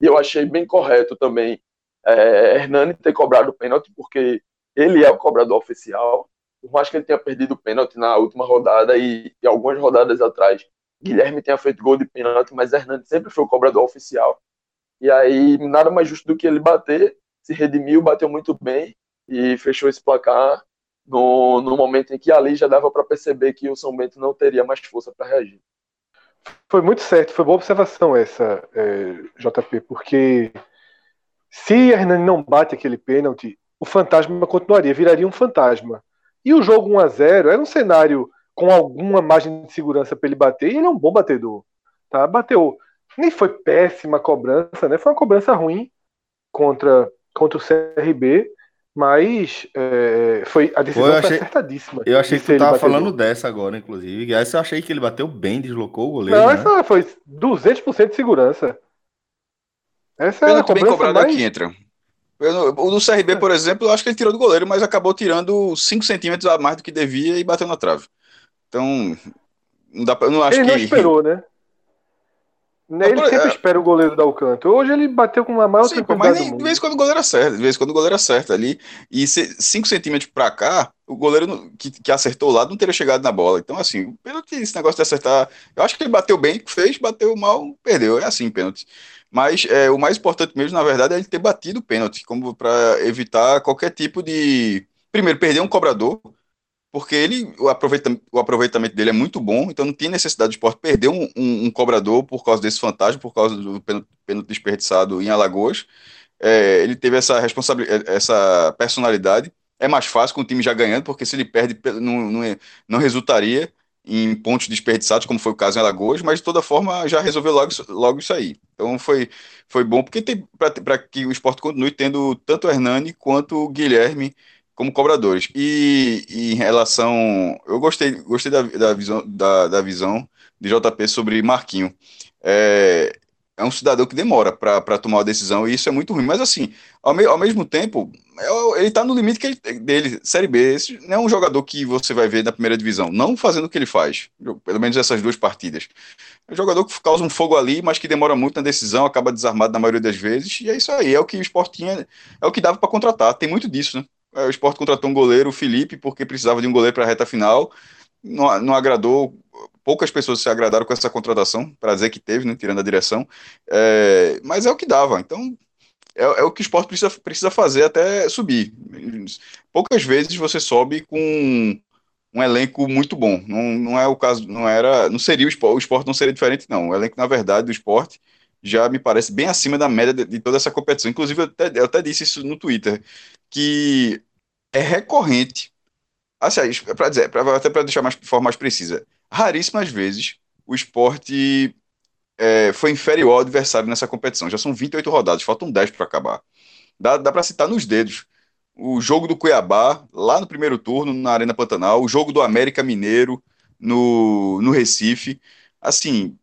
e eu achei bem correto também é, Hernani ter cobrado o pênalti, porque ele é o cobrador oficial. Por mais que ele tenha perdido o pênalti na última rodada e, e algumas rodadas atrás, Guilherme tenha feito gol de pênalti, mas Hernani sempre foi o cobrador oficial. E aí, nada mais justo do que ele bater, se redimiu, bateu muito bem e fechou esse placar no, no momento em que ali já dava para perceber que o São Bento não teria mais força para reagir. Foi muito certo, foi boa observação essa, é, JP, porque se Hernani não bate aquele pênalti, o fantasma continuaria, viraria um fantasma. E o jogo 1 a 0 era um cenário com alguma margem de segurança para ele bater, e ele é um bom batedor. Tá? Bateu. Nem foi péssima a cobrança, né? Foi uma cobrança ruim contra, contra o CRB, mas é, foi a decisão Pô, achei, foi acertadíssima. Eu achei que tu tava falando dessa agora, inclusive. Essa eu achei que ele bateu bem, deslocou o goleiro. Não, né? essa foi 200% de segurança. Essa é a bem cobrado mais... aqui entra. O do CRB, por exemplo, eu acho que ele tirou do goleiro, mas acabou tirando 5 centímetros a mais do que devia e bateu na trave. Então, não dá pra, não acho ele que... não esperou, né? Ele sempre é... espera o goleiro dar o canto. Hoje ele bateu com uma maior Sim, mas nem, de vez em quando o goleiro acerta, de vez em quando o goleiro acerta ali. E 5 centímetros para cá, o goleiro que, que acertou o lado não teria chegado na bola. Então, assim, pênalti, esse negócio de acertar. Eu acho que ele bateu bem, fez, bateu mal, perdeu. É assim, pênalti. Mas é, o mais importante mesmo, na verdade, é ele ter batido o pênalti, como para evitar qualquer tipo de. Primeiro, perder um cobrador porque ele o, aproveita, o aproveitamento dele é muito bom, então não tem necessidade de esporte perder um, um, um, cobrador por causa desse fantasma, por causa do pênalti desperdiçado em Alagoas. É, ele teve essa responsabilidade, é, essa personalidade. É mais fácil com o time já ganhando, porque se ele perde, não, não, não resultaria em pontos desperdiçados, como foi o caso em Alagoas, mas de toda forma já resolveu logo, logo isso aí. Então foi, foi bom, porque para que o esporte continue tendo tanto o Hernani quanto o Guilherme como cobradores. E, e, em relação. Eu gostei, gostei da, da, visão, da, da visão de JP sobre Marquinho. É, é um cidadão que demora para tomar uma decisão e isso é muito ruim. Mas, assim, ao, me, ao mesmo tempo, é, ele está no limite que ele, dele. Série B, esse não é um jogador que você vai ver na primeira divisão, não fazendo o que ele faz, pelo menos essas duas partidas. É um jogador que causa um fogo ali, mas que demora muito na decisão, acaba desarmado na maioria das vezes, e é isso aí, é o que o Sport tinha, é o que dava para contratar. Tem muito disso, né? É, o Sport contratou um goleiro, o Felipe, porque precisava de um goleiro para a reta final. Não, não, agradou, poucas pessoas se agradaram com essa contratação, para dizer que teve, né, tirando a direção. É, mas é o que dava. Então, é, é, o que o Sport precisa, precisa fazer até subir. Poucas vezes você sobe com um elenco muito bom. Não, não é o caso, não era, não seria o esporte, o esporte não seria diferente, não. O elenco, na verdade, do esporte já me parece bem acima da média de, de toda essa competição. Inclusive, eu até, eu até, disse isso no Twitter, que é recorrente, assim, para dizer, pra, até para deixar mais, de forma mais precisa, raríssimas vezes o esporte é, foi inferior ao adversário nessa competição. Já são 28 rodadas, faltam 10 para acabar. Dá, dá para citar nos dedos. O jogo do Cuiabá, lá no primeiro turno, na Arena Pantanal, o jogo do América Mineiro, no, no Recife. Assim,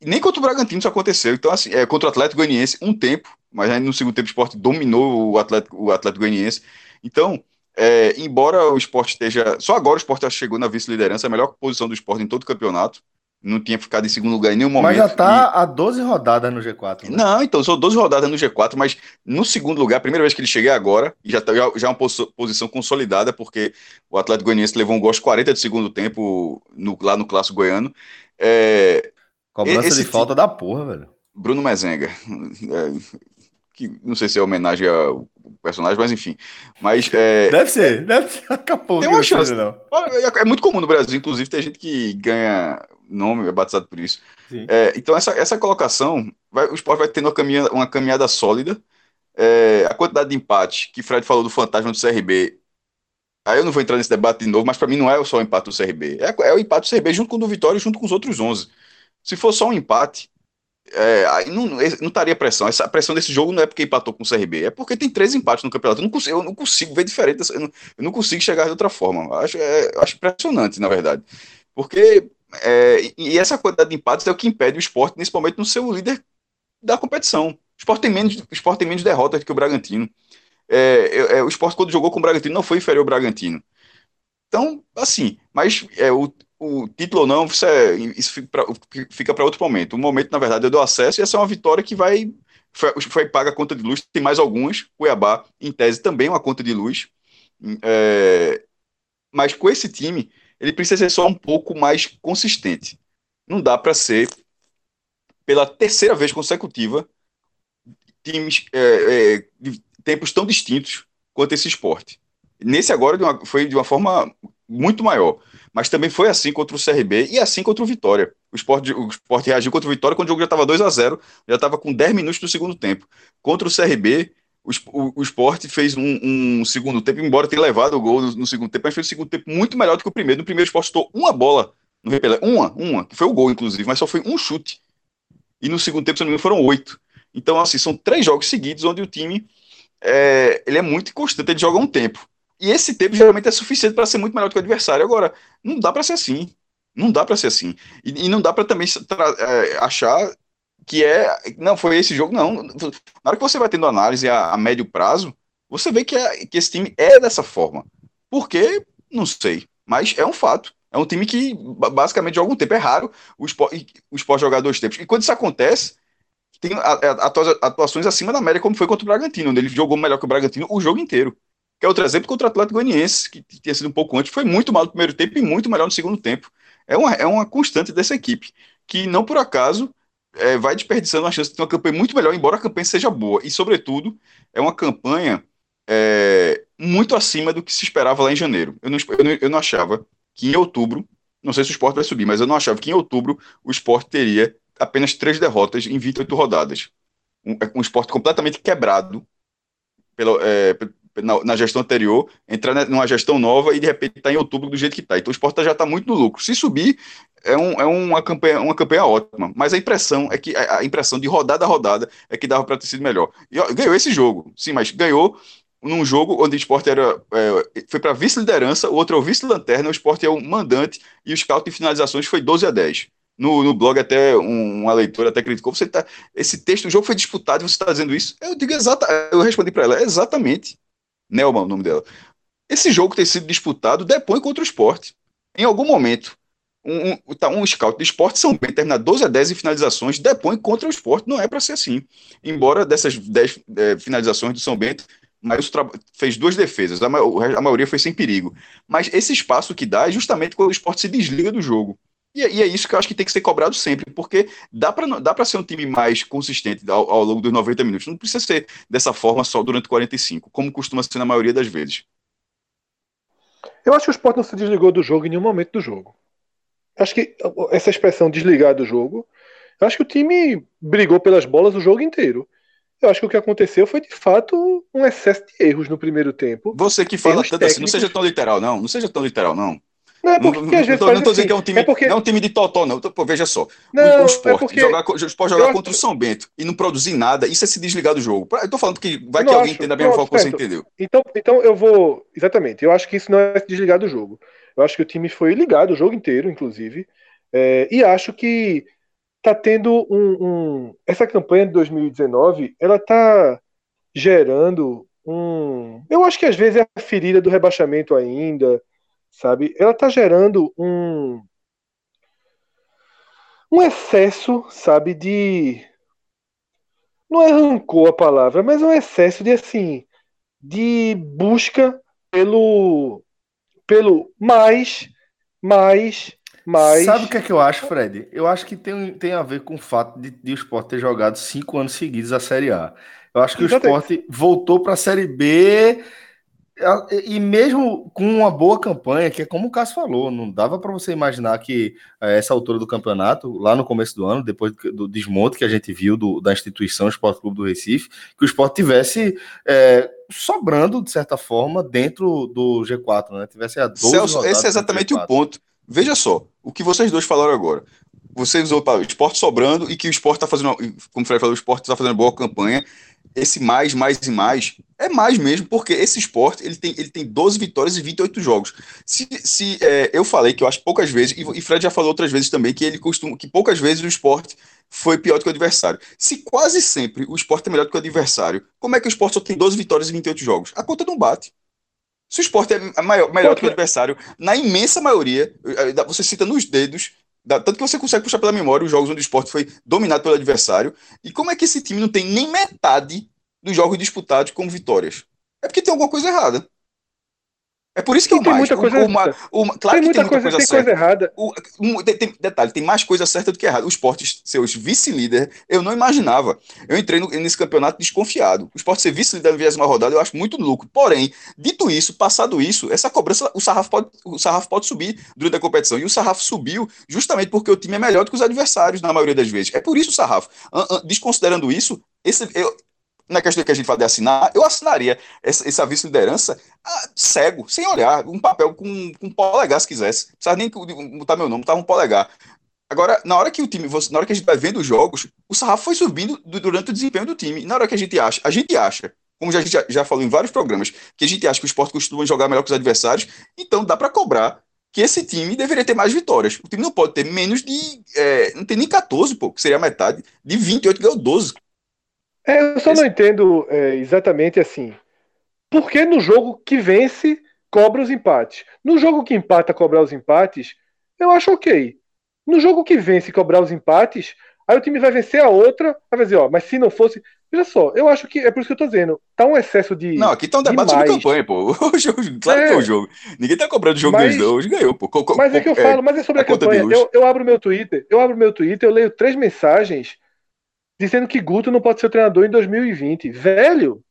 nem contra o Bragantino isso aconteceu. Então, assim, é, contra o Atlético Goianiense, um tempo, mas aí no segundo tempo o esporte dominou o Atlético, o Atlético Goianiense. Então, é, embora o esporte esteja. Só agora o esporte já chegou na vice-liderança, a melhor posição do esporte em todo o campeonato. Não tinha ficado em segundo lugar em nenhum momento. Mas já tá e... a 12 rodadas no G4. Né? Não, então, são 12 rodadas no G4, mas no segundo lugar, a primeira vez que ele cheguei agora, já, tá, já, já é uma posição consolidada, porque o Atlético Goianiense levou um gosto 40 de segundo tempo no, lá no Clássico Goiano. É, Cobrança de falta da porra, velho. Bruno Mezenga. É, que não sei se é homenagem ao personagem, mas enfim. Mas, é, deve ser, deve ser. Acabou. Tem uma chance. Não. É, é muito comum no Brasil, inclusive, tem gente que ganha nome, é batizado por isso. É, então, essa, essa colocação, vai, o esporte vai tendo uma caminhada, uma caminhada sólida. É, a quantidade de empate que Fred falou do fantasma do CRB. Aí eu não vou entrar nesse debate de novo, mas para mim não é só o empate do CRB. É, é o empate do CRB junto com o do Vitória e junto com os outros 11. Se for só um empate, é, não, não estaria pressão. Essa pressão desse jogo não é porque empatou com o CRB, é porque tem três empates no campeonato. Eu não consigo, eu não consigo ver diferente, eu não, eu não consigo chegar de outra forma. Acho, é, acho impressionante, na verdade. Porque é, e essa quantidade de empates é o que impede o esporte, momento, no seu líder da competição. O esporte tem menos, o esporte tem menos derrotas que o Bragantino. É, é, o esporte, quando jogou com o Bragantino, não foi inferior ao Bragantino. Então, assim, mas é, o, o título ou não, isso, é, isso fica para outro momento. O momento, na verdade, é do acesso e essa é uma vitória que vai. Foi, foi paga a conta de luz, tem mais algumas. Cuiabá, em tese, também uma conta de luz. É, mas com esse time, ele precisa ser só um pouco mais consistente. Não dá para ser, pela terceira vez consecutiva, times é, é, de tempos tão distintos quanto esse esporte. Nesse agora de uma, foi de uma forma muito maior. Mas também foi assim contra o CRB e assim contra o Vitória. O Sport, o Sport reagiu contra o Vitória quando o jogo já estava 2 a 0 já estava com 10 minutos do segundo tempo. Contra o CRB, o, o, Sport fez um, um, segundo tempo, embora tenha levado o gol no, no, segundo tempo, mas fez um segundo tempo muito melhor do que o primeiro. No primeiro, o Sport estou uma bola no repelé, uma, uma, que foi o gol, inclusive, mas só foi um chute. E no segundo tempo, se não me engano, foram oito. Então, assim, são três jogos seguidos onde o time é, ele é muito constante, ele joga um tempo. E esse tempo geralmente é suficiente para ser muito melhor do que o adversário. Agora, não dá para ser assim. Não dá para ser assim. E, e não dá para também é, achar que é. Não, foi esse jogo, não. Na hora que você vai tendo análise a, a médio prazo, você vê que, é, que esse time é dessa forma. Por quê? Não sei. Mas é um fato. É um time que basicamente joga um tempo. É raro o esporte, o esporte jogar dois tempos. E quando isso acontece, tem atuações acima da média, como foi contra o Bragantino, onde ele jogou melhor que o Bragantino o jogo inteiro que é outro exemplo contra o Atlético Goianiense, que tinha sido um pouco antes, foi muito mal no primeiro tempo e muito melhor no segundo tempo. É uma, é uma constante dessa equipe, que não por acaso é, vai desperdiçando a chance de ter uma campanha muito melhor, embora a campanha seja boa. E, sobretudo, é uma campanha é, muito acima do que se esperava lá em janeiro. Eu não, eu, não, eu não achava que em outubro, não sei se o esporte vai subir, mas eu não achava que em outubro o esporte teria apenas três derrotas em 28 rodadas. Um, um esporte completamente quebrado pelo, é, na, na, gestão anterior, entrar numa gestão nova e de repente estar tá em outubro do jeito que está. Então o esporte já está muito no lucro. Se subir, é, um, é uma, campanha, uma campanha ótima. Mas a impressão é que a, impressão de rodada a rodada é que dava para ter sido melhor. E ó, ganhou esse jogo, sim, mas ganhou num jogo onde o esporte era, é, foi para vice-liderança, o outro é o vice-lanterna, o esporte é o mandante e o scout de finalizações foi 12 a 10. No, no blog até um, uma leitora até criticou, você tá, esse texto, o jogo foi disputado você está dizendo isso? Eu digo exata, eu respondi para ela, exatamente. Nelma, o nome dela. Esse jogo ter sido disputado depõe contra o esporte. Em algum momento, um, um, tá, um scout de esporte São Bento terminar 12 a 10 em finalizações, depõe contra o esporte. Não é para ser assim. Embora dessas 10 é, finalizações do São Bento, mas fez duas defesas, a, maioria foi sem perigo. Mas esse espaço que dá é justamente quando o esporte se desliga do jogo. E, e é isso que eu acho que tem que ser cobrado sempre, porque dá para dá ser um time mais consistente ao, ao, longo dos 90 minutos. Não precisa ser dessa forma só durante 45, como costuma ser na maioria das vezes. Eu acho que o Sport não se desligou do jogo em nenhum momento do jogo. Acho que essa expressão desligar do jogo, eu acho que o time brigou pelas bolas o jogo inteiro. Eu acho que o que aconteceu foi de fato um excesso de erros no primeiro tempo. Você que fala tanto técnicos. assim, não seja tão literal, não. Não seja tão literal, não. Não é porque não, às vezes. Não, não tô dizendo que é um time, é porque... não é um time de totó, não. Pô, veja só. Não, o, o esporte, é porque... jogar, o jogar contra o São Bento e não produzir nada, isso é se desligar do jogo. Eu tô falando que vai que alguém entenda a mesma forma que você entendeu. Então, então eu vou. Exatamente. Eu acho que isso não é se desligar do jogo. Eu acho que o time foi ligado o jogo inteiro, inclusive. É, e acho que tá tendo um, um, Essa campanha de 2019, ela tá gerando um. Eu acho que às vezes é a ferida do rebaixamento ainda sabe? Ela está gerando um um excesso, sabe, de não é rancor a palavra, mas é um excesso de assim de busca pelo pelo mais, mais, Mas... Sabe o que é que eu acho, Fred? Eu acho que tem, tem a ver com o fato de, de o Sport ter jogado cinco anos seguidos a Série A. Eu acho que Exatamente. o Sport voltou para a Série B e mesmo com uma boa campanha, que é como o Cássio falou, não dava para você imaginar que a essa altura do campeonato, lá no começo do ano, depois do desmonte que a gente viu do, da instituição Esporte Clube do Recife, que o Sport tivesse é, sobrando, de certa forma, dentro do G4, né? Tivesse a 12 Celso, esse é exatamente o ponto. Veja só, o que vocês dois falaram agora. Você usou para o esporte sobrando e que o esporte está fazendo, como o Fred falou, o esporte está fazendo boa campanha esse mais, mais e mais é mais mesmo, porque esse esporte ele tem, ele tem 12 vitórias e 28 jogos. Se, se é, eu falei que eu acho poucas vezes, e, e Fred já falou outras vezes também, que ele costuma, que poucas vezes o esporte foi pior do que o adversário. Se quase sempre o esporte é melhor do que o adversário, como é que o esporte só tem 12 vitórias e 28 jogos? A conta não bate. Se o esporte é maior, melhor do que o adversário, na imensa maioria, você cita nos dedos tanto que você consegue puxar pela memória os jogos onde o esporte foi dominado pelo adversário. E como é que esse time não tem nem metade dos jogos disputados como vitórias? É porque tem alguma coisa errada. É por isso que é o tem mais. Muita coisa, uma, uma, claro tem que muita tem muita coisa, coisa, tem coisa errada. O, um, tem, detalhe, tem mais coisa certa do que errada. O esporte ser vice-líder, eu não imaginava. Eu entrei no, nesse campeonato desconfiado. O esporte ser vice-líder na 20 rodada, eu acho muito lucro. Porém, dito isso, passado isso, essa cobrança, o sarrafo, pode, o sarrafo pode subir durante a competição. E o sarrafo subiu justamente porque o time é melhor do que os adversários, na maioria das vezes. É por isso o sarrafo. Desconsiderando isso, esse, eu, na questão que a gente de assinar, eu assinaria essa, essa vice-liderança ah, cego, sem olhar, um papel com, com um polegar, se quisesse. Não precisava nem botar meu nome, botava um polegar. Agora, na hora que o time, na hora que a gente vai vendo os jogos, o sarrafo foi subindo durante o desempenho do time. Na hora que a gente acha, a gente acha, como já, já, já falou em vários programas, que a gente acha que o esporte costuma jogar melhor que os adversários, então dá para cobrar que esse time deveria ter mais vitórias. O time não pode ter menos de. É, não tem nem 14, pô, que seria a metade. De 28 ganhou 12. É, eu só Esse... não entendo é, exatamente assim. Por que no jogo que vence, cobra os empates? No jogo que empata, cobrar os empates, eu acho ok. No jogo que vence, cobrar os empates, aí o time vai vencer a outra, vai dizer, ó, mas se não fosse. Veja só, eu acho que é por isso que eu tô dizendo. Tá um excesso de. Não, aqui tá um debate sobre campanha, pô. claro é, que foi o jogo. Ninguém tá cobrando o jogo mas, deles, não. Hoje ganhou, pô. mas é que eu é, falo, mas é sobre a, a campanha. Eu, eu abro meu Twitter, eu abro meu Twitter, eu leio três mensagens dizendo que Guto não pode ser treinador em 2020. Velho,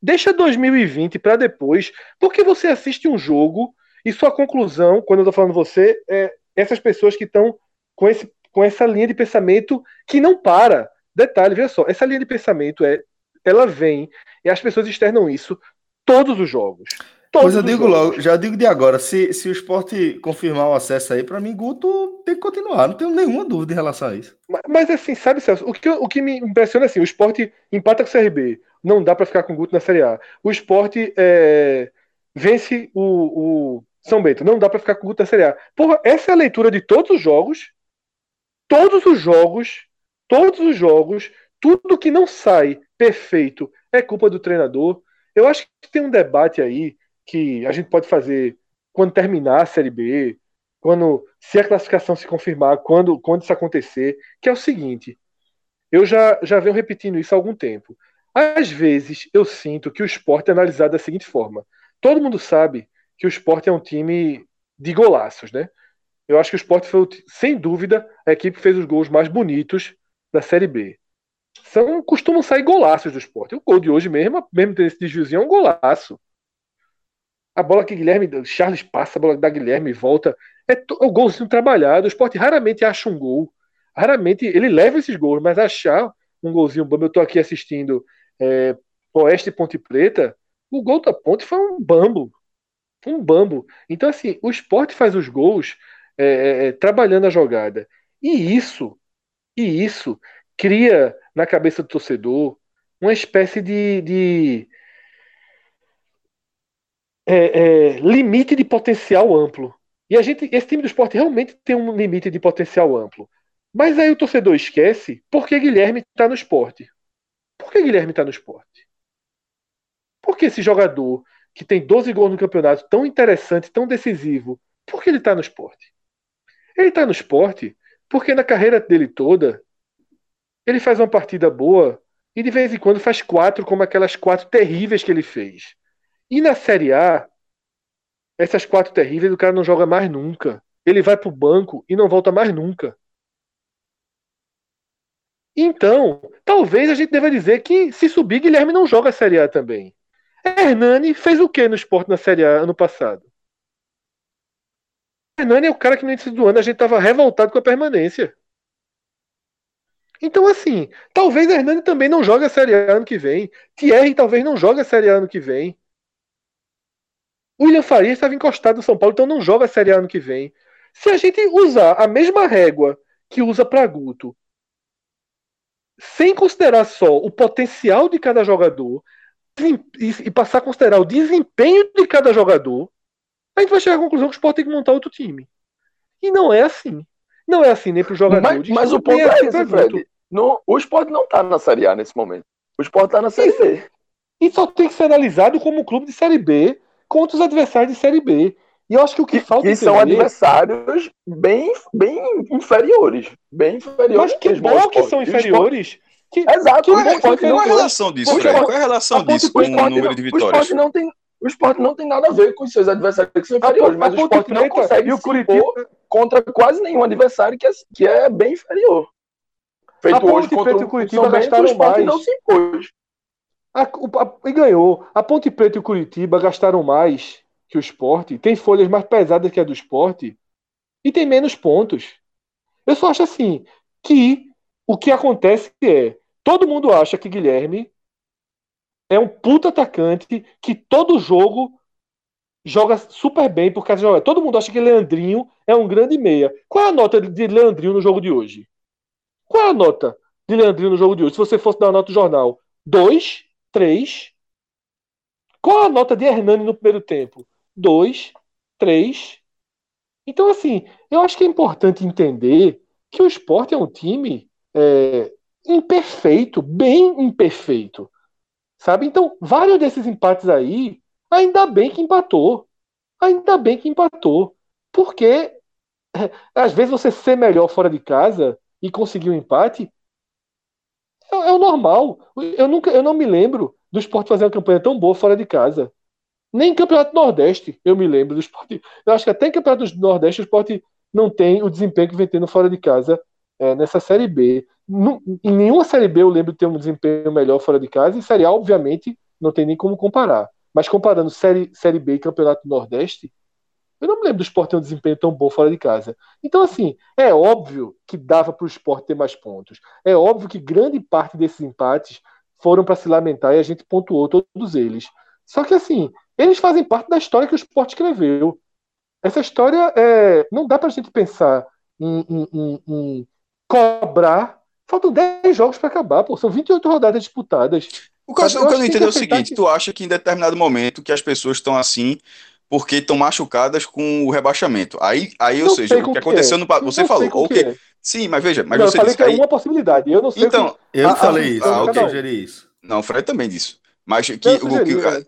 deixa 2020 para depois, porque você assiste um jogo e sua conclusão, quando eu tô falando você, é essas pessoas que estão com, esse, com essa linha de pensamento que não para. Detalhe, veja só, essa linha de pensamento é, ela vem e as pessoas externam isso todos os jogos. Todos pois eu digo jogos. logo, já digo de agora, se, se o esporte confirmar o acesso aí, para mim, Guto tem que continuar, não tenho nenhuma dúvida em relação a isso. Mas, mas assim, sabe, Celso, o que, o que me impressiona é assim, o esporte empata com o CRB, não dá para ficar com o Guto na Série A. O esporte é, vence o, o, São Bento, não dá para ficar com o Guto na Série A. Porra, essa é a leitura de todos os jogos, todos os jogos, todos os jogos, tudo que não sai perfeito é culpa do treinador. Eu acho que tem um debate aí que a gente pode fazer quando terminar a Série B, quando se a classificação se confirmar, quando, quando isso acontecer, que é o seguinte, eu já, já venho repetindo isso há algum tempo. Às vezes eu sinto que o esporte é analisado da seguinte forma. Todo mundo sabe que o esporte é um time de golaços, né? Eu acho que o esporte foi, sem dúvida, a equipe que fez os gols mais bonitos da Série B. São, costumam sair golaços do esporte. O gol de hoje mesmo, mesmo ter esse desviozinho, é um golaço. A bola que Guilherme, Charles passa, a bola da Guilherme volta. É, é o golzinho trabalhado. O esporte raramente acha um gol. Raramente ele leva esses gols, mas achar um golzinho bambo. Eu estou aqui assistindo é, Oeste Ponte Preta. O gol da Ponte foi um bambo. Um bambo. Então, assim, o esporte faz os gols é, é, é, trabalhando a jogada. E isso, e isso cria na cabeça do torcedor uma espécie de, de é, é, limite de potencial amplo. E a gente, esse time do esporte realmente tem um limite de potencial amplo. Mas aí o torcedor esquece porque Guilherme está no esporte. Por que Guilherme está no esporte? Porque esse jogador que tem 12 gols no campeonato, tão interessante, tão decisivo, por que ele está no esporte? Ele está no esporte porque na carreira dele toda, ele faz uma partida boa e de vez em quando faz quatro, como aquelas quatro terríveis que ele fez. E na Série A, essas quatro terríveis o cara não joga mais nunca. ele vai para o banco e não volta mais nunca. Então, talvez a gente deva dizer que se subir, Guilherme não joga a Série A também. Hernani fez o que no esporte na Série A ano passado? Hernani é o cara que no início do ano a gente estava revoltado com a permanência. Então, assim, talvez Hernani também não jogue a Série A ano que vem. Thierry talvez não jogue a Série A ano que vem. William Faria estava encostado no São Paulo, então não joga a Série A ano que vem. Se a gente usar a mesma régua que usa para Guto, sem considerar só o potencial de cada jogador e passar a considerar o desempenho de cada jogador, a gente vai chegar à conclusão que o Sport tem que montar outro time. E não é assim. Não é assim nem para os jogadores. Mas, mas o ponto é, assim esse, Fred. No, o Sport não está na Série A nesse momento. O Sport está na Série B. E só tem que ser analisado como um clube de Série B contra os adversários de Série B. E eu acho que o que, que falta. E são adversários bem, bem inferiores. Bem inferiores. Mas que bom que são inferiores. Que, Exato. Que qual, é, qual, é a relação disso, Fred? Qual é a relação disso com o número de vitórias? O esporte não tem, o esporte não tem nada a ver com os seus adversários que são inferiores, mas o esporte não consegue e o Curitiba contra quase nenhum adversário que é, que é bem inferior. Feito hoje contra o Curitiba o gastaram mais. Não se impôs. A, a, e ganhou. A Ponte Preta e o Curitiba gastaram mais que o esporte, tem folhas mais pesadas que a do esporte e tem menos pontos. Eu só acho assim que o que acontece é todo mundo acha que Guilherme é um atacante que todo jogo joga super bem por causa de jogar. Todo mundo acha que Leandrinho é um grande meia. Qual é a nota de Leandrinho no jogo de hoje? Qual é a nota de Leandrinho no jogo de hoje? Se você fosse dar a nota do jornal, 2, 3. Qual a nota de Hernani no primeiro tempo? dois, três. Então, assim, eu acho que é importante entender que o esporte é um time é, imperfeito, bem imperfeito. Sabe? Então, vários desses empates aí, ainda bem que empatou. Ainda bem que empatou. Porque é, às vezes você ser melhor fora de casa e conseguir um empate é, é o normal. Eu nunca, eu não me lembro do esporte fazer uma campanha tão boa fora de casa. Nem Campeonato Nordeste, eu me lembro do esporte. Eu acho que até em Campeonato Nordeste o esporte não tem o desempenho que vem tendo fora de casa é, nessa Série B. em nenhuma Série B eu lembro de ter um desempenho melhor fora de casa, e Série A, obviamente, não tem nem como comparar. Mas comparando Série, série B e Campeonato Nordeste, eu não me lembro do esporte ter um desempenho tão bom fora de casa. Então, assim, é óbvio que dava para o esporte ter mais pontos. É óbvio que grande parte desses empates foram para se lamentar e a gente pontuou todos eles. Só que, assim, eles fazem parte da história que o esporte escreveu. Essa história é, não dá para a gente pensar em, em, em, em, cobrar. Faltam 10 jogos para acabar, pô. São 28 rodadas disputadas. O que eu, eu, eu não entendo é o seguinte: que... tu acha que em determinado momento que as pessoas estão assim porque estão machucadas com o rebaixamento. Aí, aí ou seja, o que aconteceu é. no Você falou, ok. É. Sim, mas veja, mas não, você eu falei disse, que é uma possibilidade. Eu não sei. Então, que... eu falei isso. Ah, eu sugeri isso. Não, o Fred também disse. Mas que, o, que, é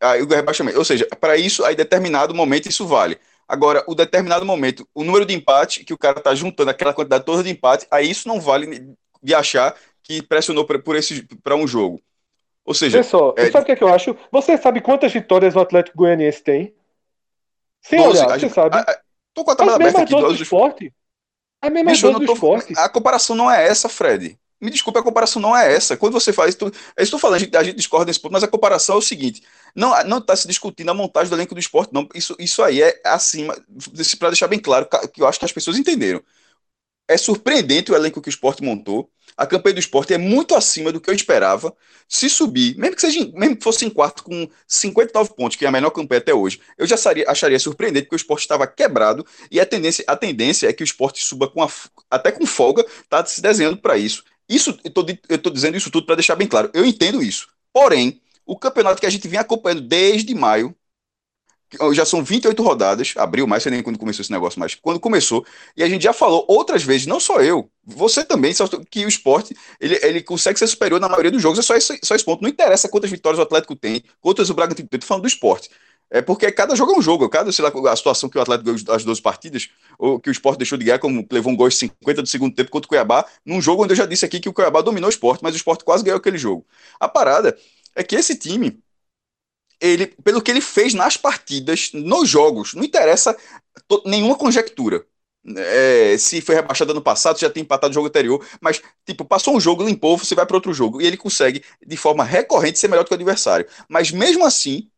aí o rebaixamento. Ou seja, para isso, aí determinado momento isso vale. Agora, o determinado momento, o número de empate que o cara tá juntando, aquela quantidade toda de empate, aí isso não vale de achar que pressionou pra, por esse para um jogo. Ou seja, Pessoal, é... sabe o que, é que eu acho? Você sabe quantas vitórias o Atlético Goianiense tem? Sem 12, olhar, você sabe. A, a, tô com a tabela aberta aqui. Do esporte. A mesma Bicho, do esporte. A comparação não é essa, Fred. Me desculpe, a comparação não é essa. Quando você faz. Tu, é isso que eu falando, a gente, a gente discorda nesse ponto, mas a comparação é o seguinte: não está se discutindo a montagem do elenco do esporte, não. Isso, isso aí é acima. Para deixar bem claro, que eu acho que as pessoas entenderam. É surpreendente o elenco que o esporte montou. A campanha do esporte é muito acima do que eu esperava. Se subir, mesmo que seja mesmo que fosse em quarto com 59 pontos, que é a menor campanha até hoje, eu já acharia, acharia surpreendente, porque o esporte estava quebrado e a tendência, a tendência é que o esporte suba com a, até com folga, está se desenhando para isso. Isso, eu estou dizendo isso tudo para deixar bem claro. Eu entendo isso. Porém, o campeonato que a gente vem acompanhando desde maio, já são 28 rodadas, abril, mais sei nem quando começou esse negócio, mas quando começou, e a gente já falou outras vezes, não só eu, você também, que o esporte, ele, ele consegue ser superior na maioria dos jogos, é só esse, só esse ponto. Não interessa quantas vitórias o Atlético tem, quantas o Bragantino tem, tô falando do esporte. É porque cada jogo é um jogo. Cada, sei lá, a situação que o Atlético ganhou as 12 partidas, ou que o Sport deixou de ganhar, como levou um gol de 50 do segundo tempo contra o Cuiabá, num jogo onde eu já disse aqui que o Cuiabá dominou o Sport, mas o Sport quase ganhou aquele jogo. A parada é que esse time, ele, pelo que ele fez nas partidas, nos jogos, não interessa nenhuma conjectura. É, se foi rebaixado ano passado, já tem empatado o jogo anterior, mas, tipo, passou um jogo, limpou, você vai para outro jogo, e ele consegue, de forma recorrente, ser melhor do que o adversário. Mas mesmo assim,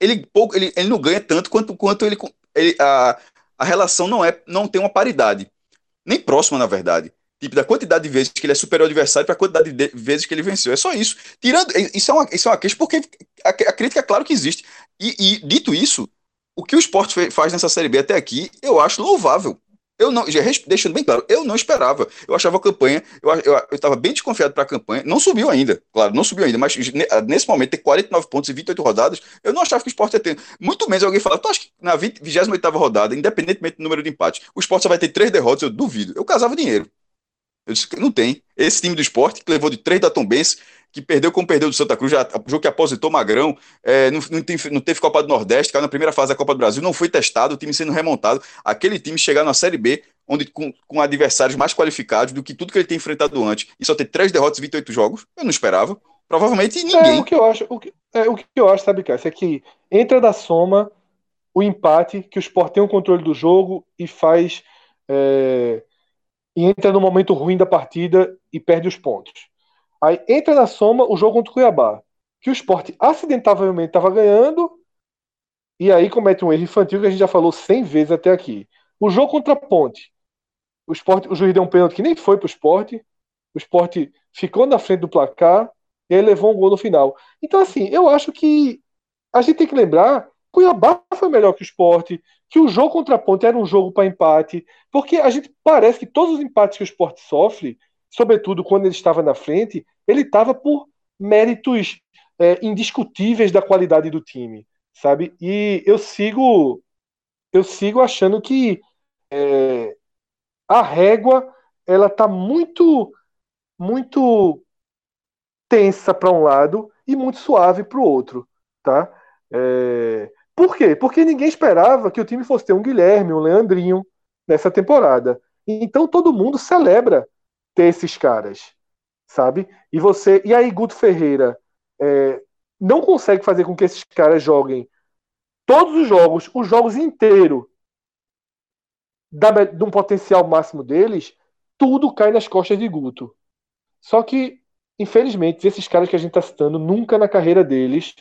ele, pouco, ele, ele não ganha tanto quanto, quanto ele, ele a, a relação não, é, não tem uma paridade. Nem próxima, na verdade. Tipo, da quantidade de vezes que ele é superior ao adversário para a quantidade de vezes que ele venceu. É só isso. Tirando. Isso é uma, isso é uma queixa, porque a, a crítica é claro que existe. E, e, dito isso, o que o esporte faz nessa Série B até aqui, eu acho louvável. Eu não, já deixando bem claro, eu não esperava. Eu achava a campanha, eu estava eu, bem desconfiado para a campanha. Não subiu ainda, claro, não subiu ainda, mas nesse momento ter 49 pontos e 28 rodadas, eu não achava que o esporte ia ter. Muito menos alguém falar, tu acha que na 20, 28 rodada, independentemente do número de empates, o esporte só vai ter três derrotas? Eu duvido. Eu casava dinheiro. Eu disse que não tem. Esse time do esporte, que levou de três da Tombense, que perdeu como perdeu do Santa Cruz, já, jogo que aposentou Magrão, é, não, não, tem, não, teve Copa do Nordeste, caiu na primeira fase da Copa do Brasil, não foi testado, o time sendo remontado. Aquele time chegar na Série B, onde com, com adversários mais qualificados do que tudo que ele tem enfrentado antes, e só ter três derrotas e 28 jogos, eu não esperava. Provavelmente ninguém. É, o que eu acho, o que, é, o que eu acho, sabe, Cássio, é que entra da soma o empate, que o Sport tem o controle do jogo e faz. É, e entra no momento ruim da partida e perde os pontos. Aí entra na soma o jogo contra o Cuiabá, que o esporte acidentavelmente estava ganhando, e aí comete um erro infantil que a gente já falou 100 vezes até aqui. O jogo contra a Ponte, o, esporte, o juiz deu um pênalti que nem foi para o esporte, o esporte ficou na frente do placar, e aí levou um gol no final. Então, assim, eu acho que a gente tem que lembrar Cuiabá foi melhor que o esporte, que o jogo contra a Ponte era um jogo para empate, porque a gente parece que todos os empates que o esporte sofre sobretudo quando ele estava na frente, ele estava por méritos é, indiscutíveis da qualidade do time, sabe? E eu sigo, eu sigo achando que é, a régua ela está muito, muito tensa para um lado e muito suave para o outro, tá? É, por quê? Porque ninguém esperava que o time fosse ter um Guilherme, um Leandrinho nessa temporada. Então todo mundo celebra ter esses caras, sabe? E você, e aí Guto Ferreira é, não consegue fazer com que esses caras joguem todos os jogos, os jogos inteiros, de um potencial máximo deles, tudo cai nas costas de Guto. Só que, infelizmente, esses caras que a gente está citando, nunca na carreira deles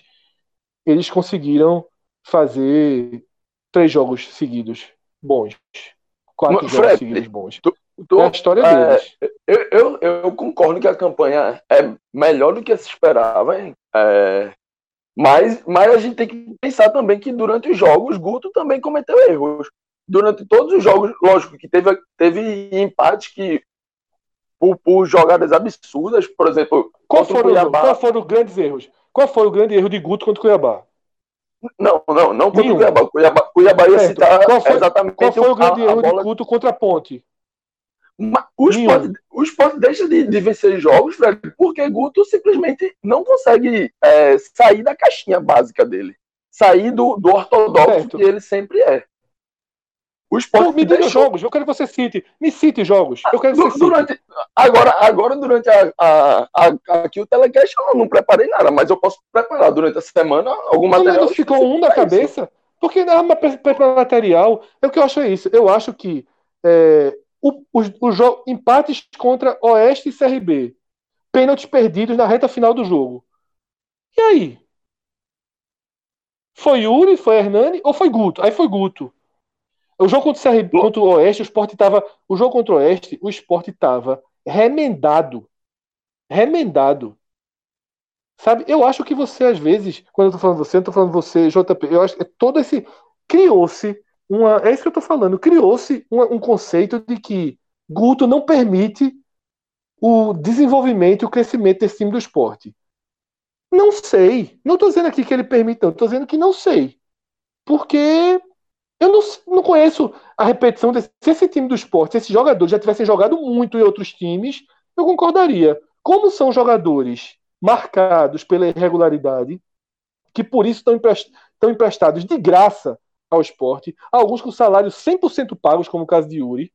eles conseguiram fazer três jogos seguidos bons. Quatro jogos seguidos bons. Tu, tu, é a história é, deles. Eu, eu, eu, concordo que a campanha é melhor do que se esperava, é, mas, mas a gente tem que pensar também que durante os jogos, Guto também cometeu erros. Durante todos os jogos, lógico que teve, teve empates que por, por jogadas absurdas, por exemplo, qual foram, Cuiabá... qual foram os grandes erros? Qual foi o grande erro de Guto contra o Cuiabá? Não, não, não contra o Cuiabá. Cuiabá, Cuiabá ia citar qual foi, exatamente qual foi o grande erro bola... de Guto contra a Ponte? O esporte, o esporte deixa de, de vencer jogos, Fred, porque Guto simplesmente não consegue é, sair da caixinha básica dele. Sair do, do ortodoxo certo. que ele sempre é. O esporte me diga deixou... jogos, eu quero que você cite. Me cite jogos. Eu quero que você durante, cite. Agora, agora, durante a, a, a, aqui o telecast, eu não preparei nada, mas eu posso preparar durante a semana algum material. Não ficou um da cabeça? Isso. Porque na arma preparar material, é o que eu acho é isso. Eu acho que é, os, os empates contra Oeste e CRB. Pênaltis perdidos na reta final do jogo. E aí? Foi Yuri, foi Hernani ou foi Guto? Aí foi Guto. O jogo contra o, CRB, contra o Oeste, o Sport tava. O jogo contra o Oeste, o Sport tava remendado. Remendado. Sabe? Eu acho que você, às vezes, quando eu tô falando você, eu tô falando você, JP, eu acho que é todo esse. Criou-se uma. É isso que eu estou falando. Criou-se um, um, conceito de que Guto não permite o desenvolvimento e o crescimento desse time do esporte. Não sei. Não estou dizendo aqui que ele permite, não. Estou dizendo que não sei. Porque eu não, não conheço a repetição desse. Se esse time do esporte, se esses jogadores já tivessem jogado muito em outros times, eu concordaria. Como são jogadores marcados pela irregularidade, que por isso estão emprestados de graça ao esporte, alguns com salários 100% pagos, como o caso de Yuri,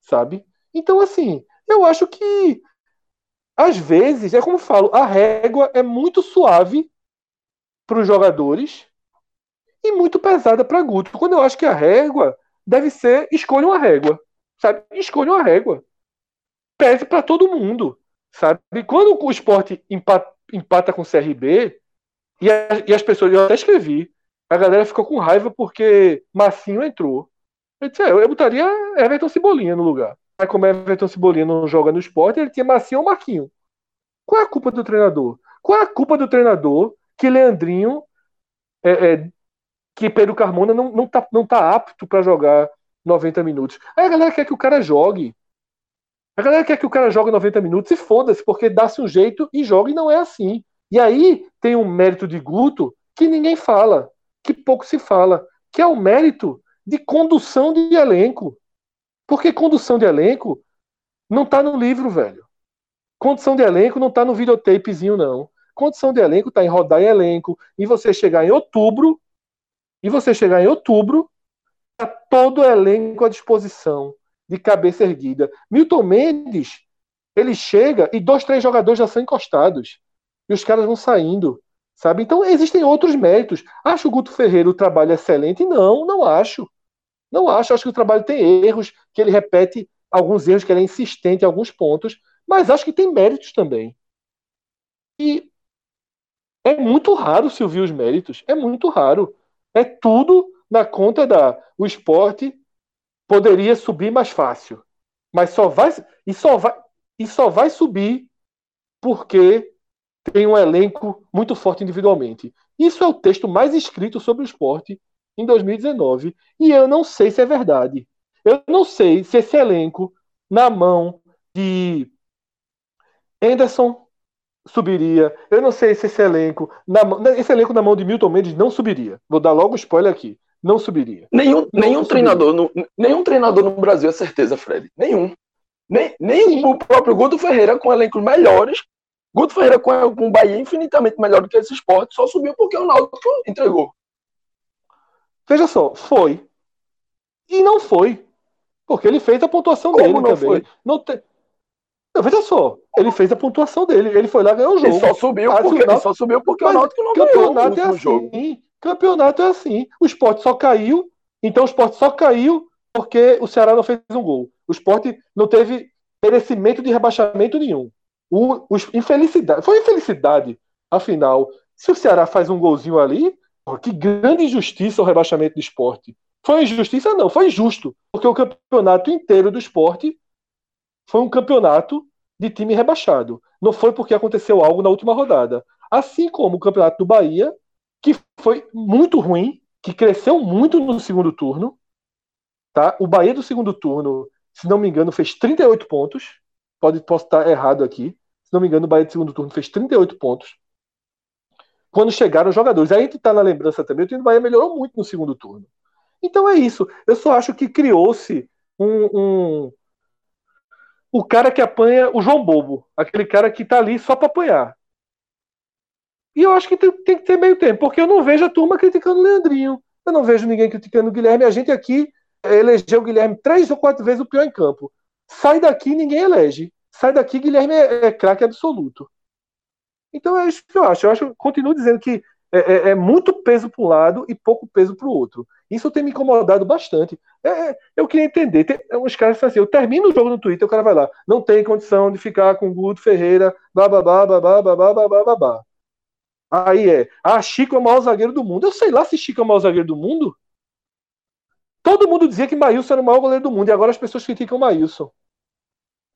sabe? Então, assim, eu acho que, às vezes, é como eu falo, a régua é muito suave para os jogadores e muito pesada para Guto. Quando eu acho que a régua deve ser escolha uma régua, sabe? Escolha uma régua. Pese para todo mundo, sabe? Quando o esporte empata, empata com o CRB, e, a, e, as pessoas, eu até escrevi, a galera ficou com raiva porque Massinho entrou. Eu disse, é, eu botaria Everton Cebolinha no lugar. Mas como Everton Cebolinha não joga no esporte, ele tinha Massinho ou Marquinho. Qual é a culpa do treinador? Qual é a culpa do treinador que Leandrinho, é, é, que Pedro Carmona não, não, tá, não tá apto para jogar 90 minutos? Aí a galera quer que o cara jogue. A galera quer que o cara jogue 90 minutos e foda-se, porque dá-se um jeito e joga e não é assim. E aí tem um mérito de Guto que ninguém fala, que pouco se fala, que é o mérito de condução de elenco. Porque condução de elenco não tá no livro, velho. Condição de elenco não está no videotapezinho, não. Condição de elenco está em rodar em elenco. E você chegar em outubro, e você chegar em outubro, tá todo o elenco à disposição, de cabeça erguida. Milton Mendes, ele chega e dois, três jogadores já são encostados. E os caras vão saindo. Sabe? Então existem outros méritos. Acho o Guto Ferreira o trabalho excelente? Não, não acho. Não acho. Acho que o trabalho tem erros, que ele repete alguns erros, que ele é insistente em alguns pontos. Mas acho que tem méritos também. E é muito raro se ouvir os méritos. É muito raro. É tudo na conta da. O esporte poderia subir mais fácil. Mas só vai. E só vai, e só vai subir porque tem um elenco muito forte individualmente. Isso é o texto mais escrito sobre o esporte em 2019. E eu não sei se é verdade. Eu não sei se esse elenco, na mão de Anderson subiria. Eu não sei se esse elenco, na, esse elenco na mão de Milton Mendes não subiria. Vou dar logo spoiler aqui. Não subiria. Nenhum, não nenhum treinador, no, nenhum treinador no Brasil é certeza, Fred. Nenhum. Nem, nem o próprio Guto Ferreira com elencos melhores. Guto Ferreira com, com o Bahia infinitamente melhor do que esse esporte, só subiu porque o Náutico entregou. Veja só, foi. E não foi. Porque ele fez a pontuação Como dele não também. Foi? Não te... Não, veja só, ele fez a pontuação dele, ele foi lá ganhar o jogo. Ele só subiu porque, Náutico- só subiu porque o Náutico não ganhou o Campeonato é último assim. jogo. Campeonato é assim. O esporte só caiu, então o esporte só caiu porque o Ceará não fez um gol. O esporte não teve merecimento de rebaixamento nenhum. O, o- infelicidade, foi infelicidade, afinal. Se o Ceará faz um golzinho ali, pô, que grande injustiça o rebaixamento do esporte. Foi injustiça? Não, foi injusto. Porque o campeonato inteiro do esporte foi um campeonato de time rebaixado. Não foi porque aconteceu algo na última rodada. Assim como o campeonato do Bahia, que foi muito ruim, que cresceu muito no segundo turno. Tá? O Bahia do segundo turno, se não me engano, fez 38 pontos. Pode, posso estar errado aqui. Se não me engano, o Bahia do segundo turno fez 38 pontos. Quando chegaram os jogadores. Aí a gente está na lembrança também, o time do Bahia melhorou muito no segundo turno. Então é isso. Eu só acho que criou-se um, um, o cara que apanha o João Bobo, aquele cara que tá ali só para apanhar. E eu acho que tem, tem que ter meio tempo, porque eu não vejo a turma criticando o Leandrinho. Eu não vejo ninguém criticando o Guilherme. A gente aqui eh, elegeu o Guilherme três ou quatro vezes o pior em campo. Sai daqui, ninguém elege. Sai daqui, Guilherme é, é craque absoluto. Então é isso que eu acho. Eu acho, continuo dizendo que é, é- é muito peso para um lado e pouco peso para o outro. Isso tem me incomodado bastante. É, é, eu queria entender. Tem uns caras assim, eu termino o jogo no Twitter, o cara vai lá, não tem condição de ficar com Guto Ferreira, bababá, babá, babá, babá, babá. Aí é, ah, Chico é o maior zagueiro do mundo. Eu sei lá se Chico é o maior zagueiro do mundo. Todo mundo dizia que Maílson era o maior goleiro do mundo e agora as pessoas criticam o Maílson.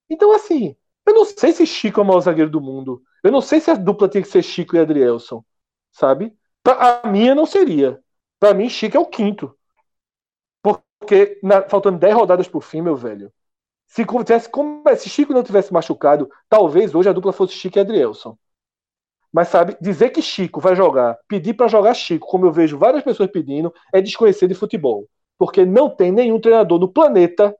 Então, assim, eu não sei se Chico é o maior zagueiro do mundo. Eu não sei se a dupla tem que ser Chico e Adrielson, sabe? A minha não seria. Pra mim, Chico é o quinto. Porque na- faltando 10 rodadas pro fim, meu velho. Se, tivesse, como, se Chico não tivesse machucado, talvez hoje a dupla fosse Chico e Adrielson. Mas sabe, dizer que Chico vai jogar, pedir pra jogar Chico, como eu vejo várias pessoas pedindo, é desconhecer de futebol. Porque não tem nenhum treinador no planeta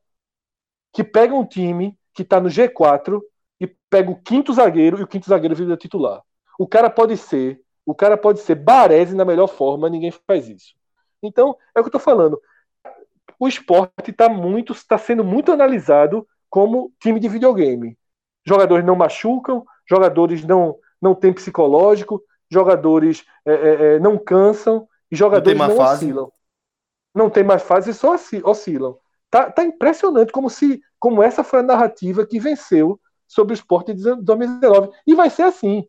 que pega um time que tá no G4 e pega o quinto zagueiro e o quinto zagueiro vira titular. O cara pode ser, o cara pode ser Baresi na melhor forma, ninguém faz isso. Então, é o que eu tô falando. O esporte está muito, está sendo muito analisado como time de videogame. Jogadores não machucam, jogadores não não têm psicológico, jogadores é, é, é não cansam e jogadores não, não oscilam. Não tem mais fase e só oscilam. Tá, tá impressionante como se como essa foi a narrativa que venceu sobre o esporte de 2019. E vai ser assim.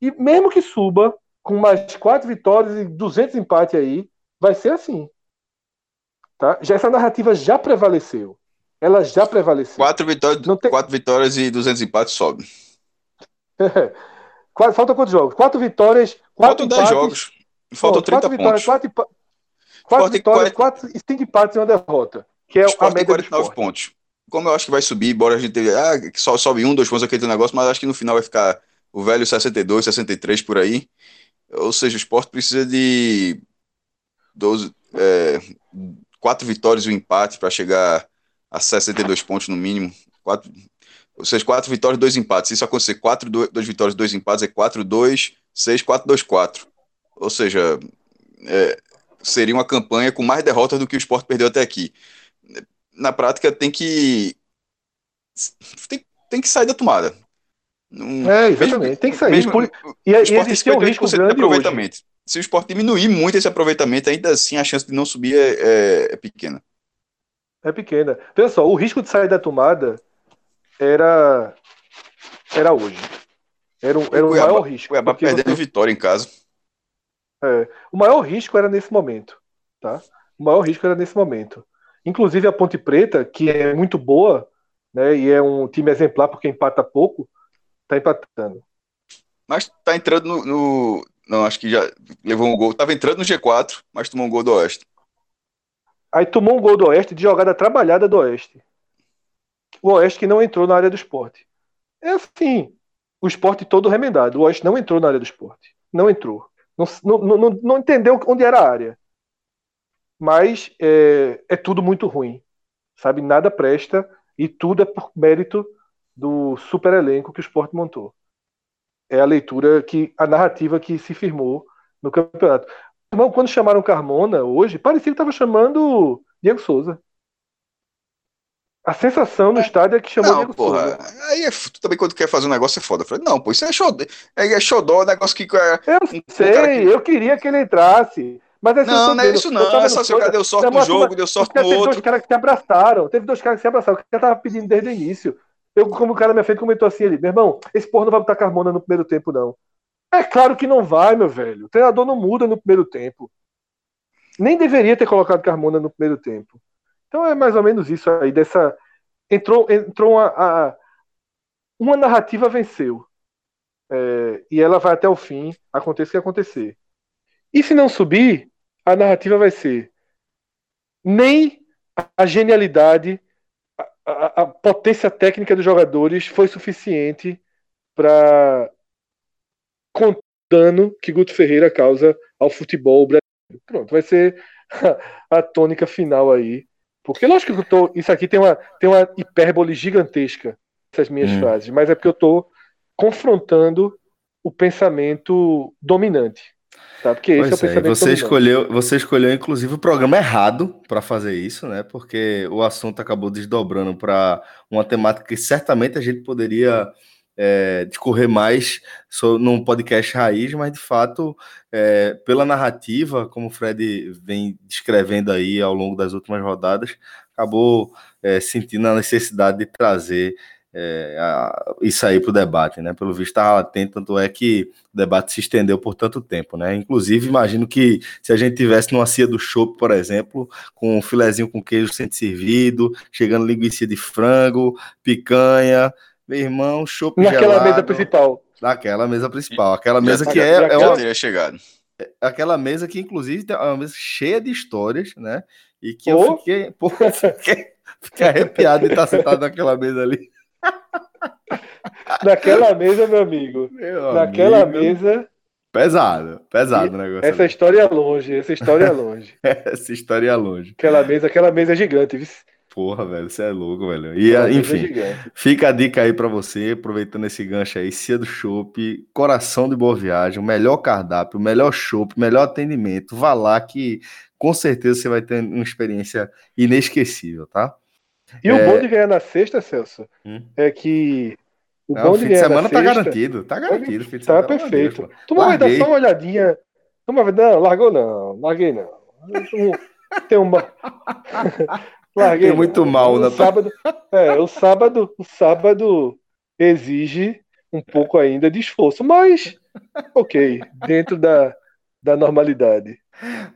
E mesmo que suba com mais quatro vitórias e 200 empates aí, vai ser assim. Tá? Já essa narrativa já prevaleceu. Ela já prevaleceu. Quatro vitórias, tem... quatro vitórias e 200 empates sobe. Falta quantos jogos? Quatro vitórias, quatro Faltam 10 jogos. Faltam 30 quatro vitórias, pontos. Quatro, quatro vitórias, 40... quatro, cinco empates e uma derrota. Que é Sport a média 49 pontos. Como eu acho que vai subir, embora a gente tenha, ah, só sobe um, dois pontos aquele negócio, mas acho que no final vai ficar o velho 62, 63 por aí. Ou seja, o esporte precisa de 12, é, quatro vitórias e um empate para chegar a 62 pontos no mínimo. Quatro, ou seja, quatro vitórias, dois empates. Se isso acontecer, quatro, dois, dois vitórias, dois empates, é 4, 2, 6, 4, 2, 4. Ou seja, é, seria uma campanha com mais derrotas do que o esporte perdeu até aqui. Na prática, tem que. Tem, tem que sair da tomada. É, exatamente. Mesmo, tem que sair. Mesmo. E, o esporte existe um risco grande de aproveitamento. Hoje. Se o esporte diminuir muito esse aproveitamento, ainda assim a chance de não subir é, é, é pequena. É pequena. Veja só, o risco de sair da tomada era era hoje. Era, um, era o, Cuiabá, maior risco. Cuiabá perdendo você... vitória em casa. É, o maior risco era nesse momento. Tá? O maior risco era nesse momento. Inclusive a Ponte Preta, que é muito boa, né, e é um time exemplar porque empata pouco, tá empatando. Mas tá entrando no, no, Não, acho que já levou um gol. Tava entrando no G4, mas tomou um gol do Oeste. Aí tomou um gol do Oeste de jogada trabalhada do Oeste. O Oeste que não entrou na área do esporte. É assim, o esporte todo remendado. O Oeste não entrou na área do esporte. Não entrou. Não, não, não, não entendeu onde era a área. Mas é, é tudo muito ruim. Sabe? Nada presta e tudo é por mérito do super elenco que o esporte montou. É a leitura que, a narrativa que se firmou no campeonato. Irmão, quando chamaram Carmona hoje, parecia que estava chamando Diego Souza. A sensação no é, estádio é que chamou não, Diego porra, Souza. Aí é, tu também quando quer fazer um negócio é foda. Eu falei, não, pô, isso é xodó, é, é xodó, negócio que... É, eu um, sei, um que... eu queria que ele entrasse. Mas é não, não é isso não, é só se o cara deu sorte no jogo, deu sorte no outro. Teve dois caras que se abraçaram, teve dois caras que se abraçaram, o cara tava pedindo desde o início. Eu, como o cara na minha frente comentou assim ali, meu irmão, esse porra não vai botar Carmona no primeiro tempo, não. É claro que não vai, meu velho. O treinador não muda no primeiro tempo nem deveria ter colocado Carmona no primeiro tempo. Então é mais ou menos isso aí, dessa. Entrou, entrou uma, a, uma narrativa venceu. É, e ela vai até o fim, aconteça o que acontecer. E se não subir, a narrativa vai ser nem a genialidade, a, potência técnica dos jogadores foi suficiente para contar o dano que Guto Ferreira causa ao futebol brasileiro Pronto, vai ser a, a tônica final aí. Porque lógico que eu tô. Isso aqui tem uma, tem uma hipérbole gigantesca, essas minhas hum. frases, mas é porque eu tô confrontando o pensamento dominante. Tá? Porque esse pois é o pensamento você escolheu, você escolheu, inclusive, o programa errado para fazer isso, né? Porque o assunto acabou desdobrando para uma temática que certamente a gente poderia é, discorrer mais sobre, num podcast raiz, mas de fato, é, pela narrativa, como o Fred vem descrevendo aí ao longo das últimas rodadas, acabou é, sentindo a necessidade de trazer é, a, isso aí para o debate, né? Pelo visto estava atento, tanto é que o debate se estendeu por tanto tempo, né? Inclusive, imagino que se a gente tivesse numa cia do chopp, por exemplo, com um filezinho com queijo sendo servido, chegando linguiça de frango, picanha, meu irmão, chopp Naquela gelado, mesa principal. Naquela mesa principal. Aquela mesa que é. é uma, teria chegado. É, aquela mesa que, inclusive, é uma mesa cheia de histórias, né? E que oh. eu fiquei, pô, fiquei, fiquei arrepiado de estar sentado naquela mesa ali. Naquela mesa, meu amigo. Meu naquela amigo. mesa. Pesado, pesado o negócio. Essa ali. história é longe, essa história é longe. essa história é longe. Aquela mesa, aquela mesa é gigante, viu? Porra, velho, você é louco, velho. E, é, enfim, fica a dica aí para você, aproveitando esse gancho aí, Cia do Chopp, coração de boa viagem, o melhor cardápio, o melhor chopp, melhor atendimento. Vá lá que com certeza você vai ter uma experiência inesquecível, tá? E é... o bom de ganhar na sexta, Celso, hum? é que O Não, bom o de fim de semana na tá sexta, garantido. Tá garantido. o fim de Tá perfeito. Tu vai dar só uma olhadinha. Tu vai não, largou não. Larguei não. Tem uma. Larguei. Tem muito não. mal na- sábado. É, o sábado, o sábado exige um pouco ainda de esforço, mas ok, dentro da, da normalidade.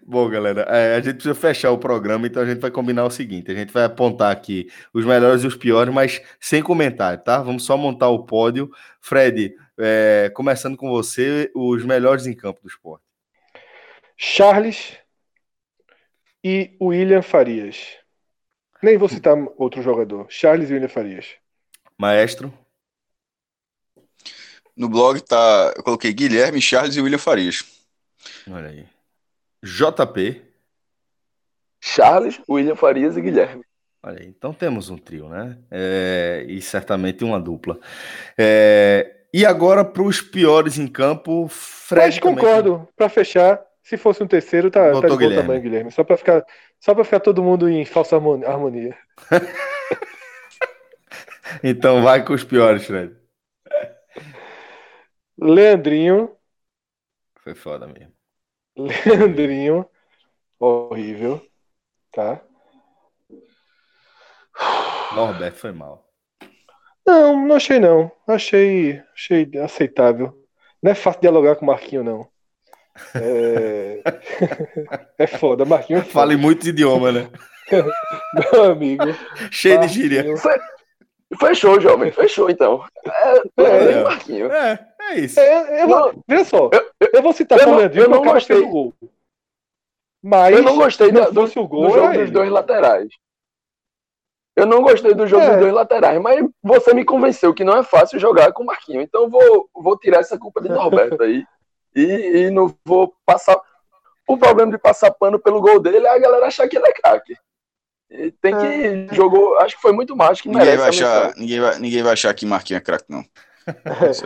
Bom, galera, é, a gente precisa fechar o programa, então a gente vai combinar o seguinte: a gente vai apontar aqui os melhores e os piores, mas sem comentário, tá? Vamos só montar o pódio. Fred, é, começando com você, os melhores em campo do esporte. Charles e William Farias. Nem vou citar outro jogador. Charles e William Farias. Maestro, No blog tá. Eu coloquei Guilherme, Charles e William Farias. Olha aí. JP, Charles, William Farias e Guilherme. olha aí. Então temos um trio, né? É, e certamente uma dupla. É, e agora para os piores em campo, Fred. Mas também. concordo, pra fechar, se fosse um terceiro, tá, tá de bom Guilherme. tamanho, Guilherme. Só pra ficar, só pra ficar todo mundo em falsa harmoni- harmonia. Então vai com os piores, Fred. Leandrinho, Foi foda mesmo. Leandrinho, horrível, tá? Norberto foi mal. Não, não achei não. Achei, achei aceitável. Não é fácil dialogar com o Marquinho, não. É, é foda, Marquinho é foda. Fale muitos idiomas, né? Meu amigo. Cheio de gíria. Marquinho. Fechou, jovem, fechou então. É, É. e Marquinho. É, é isso. É, eu vou, veja só, Eu- eu vou citar eu o não- Leandrinho eu não gostei. fez o gol. Mas Eu não gostei não do, do gol, jogo era dos dois laterais. Eu não gostei do jogo É. dos dois laterais, mas você me convenceu que não é fácil jogar com o Marquinho. Então eu vou, vou tirar essa culpa de Norberto aí. E, e não vou passar. O problema de passar pano pelo gol dele é a galera achar que ele é craque. Tem que. Jogou. Acho que foi muito mais que Ninguém merece vai, achar, ninguém, vai, ninguém vai achar que Marquinhos é craque, não.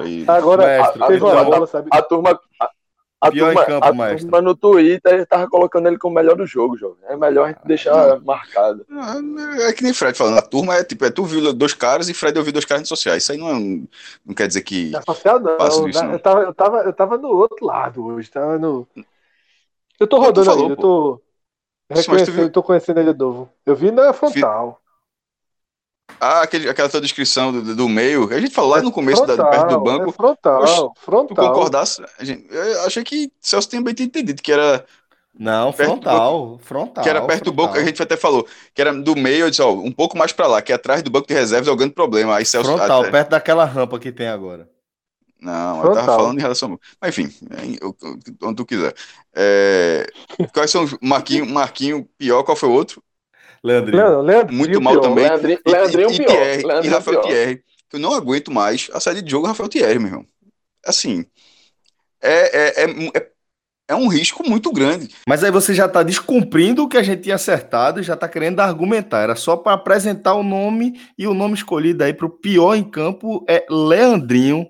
Aí. Agora, Maestro, teve uma a- bola, sabe? A turma. A, a Pior em turma, campo, a maestro. turma no Twitter tava colocando ele como o melhor do jogo, jovem. É melhor a gente deixar marcado. É é que nem Fred falando, a turma é tipo, é tu viu dois caras e Fred ouviu dois caras nas redes sociais. Isso aí não, é um- não quer dizer que. Associado não, Faço isso, né? não. Eu, tava, eu, tava, eu tava no outro lado hoje, tava no. Eu tô rodando falou, ainda, eu tô. Eu tô conhecendo ele de novo. Eu vi na frontal. Ah, aquele, aquela tua descrição do, do meio, a gente falou lá no começo, da, Frontal, perto do É banco, frontal, Oxe, tu frontal. concordasse. a gente- eu achei que Celso tinha bem entendido que era, Não, do frontal. Frontal. que era perto do banco, frontal. a gente até falou, que era do meio, eu disse, ó, um pouco mais pra lá, que é atrás do banco de reservas é o grande problema. Aí Celso. Frontal, até- perto daquela rampa que tem agora. Não, eu tava Frontal. falando em relação. Mas enfim, é, eu- eu- onde tu quiser. É, quais são os. Marquinho, Marquinho pior, qual foi o outro? Leandrinho. Leandro, Leandro, Muito mal pior. também. Leandrinho, E, Leandrinho e, e pior. E Leandrinho Rafael pior. Thierry. Eu não aguento mais a saída de jogo Rafael Thierry, meu irmão. Assim, é, é, é, é, é um risco muito grande. Mas aí você já tá descumprindo o que a gente tinha acertado e já tá querendo argumentar. Era só para apresentar o nome e o nome escolhido aí para o pior em campo é Leandrinho.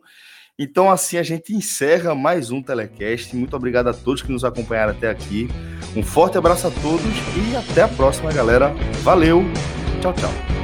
Então, assim, a gente encerra mais um Telecast. Muito obrigado a todos que nos acompanharam até aqui. Um forte abraço a todos e até a próxima, galera. Valeu. Tchau, tchau.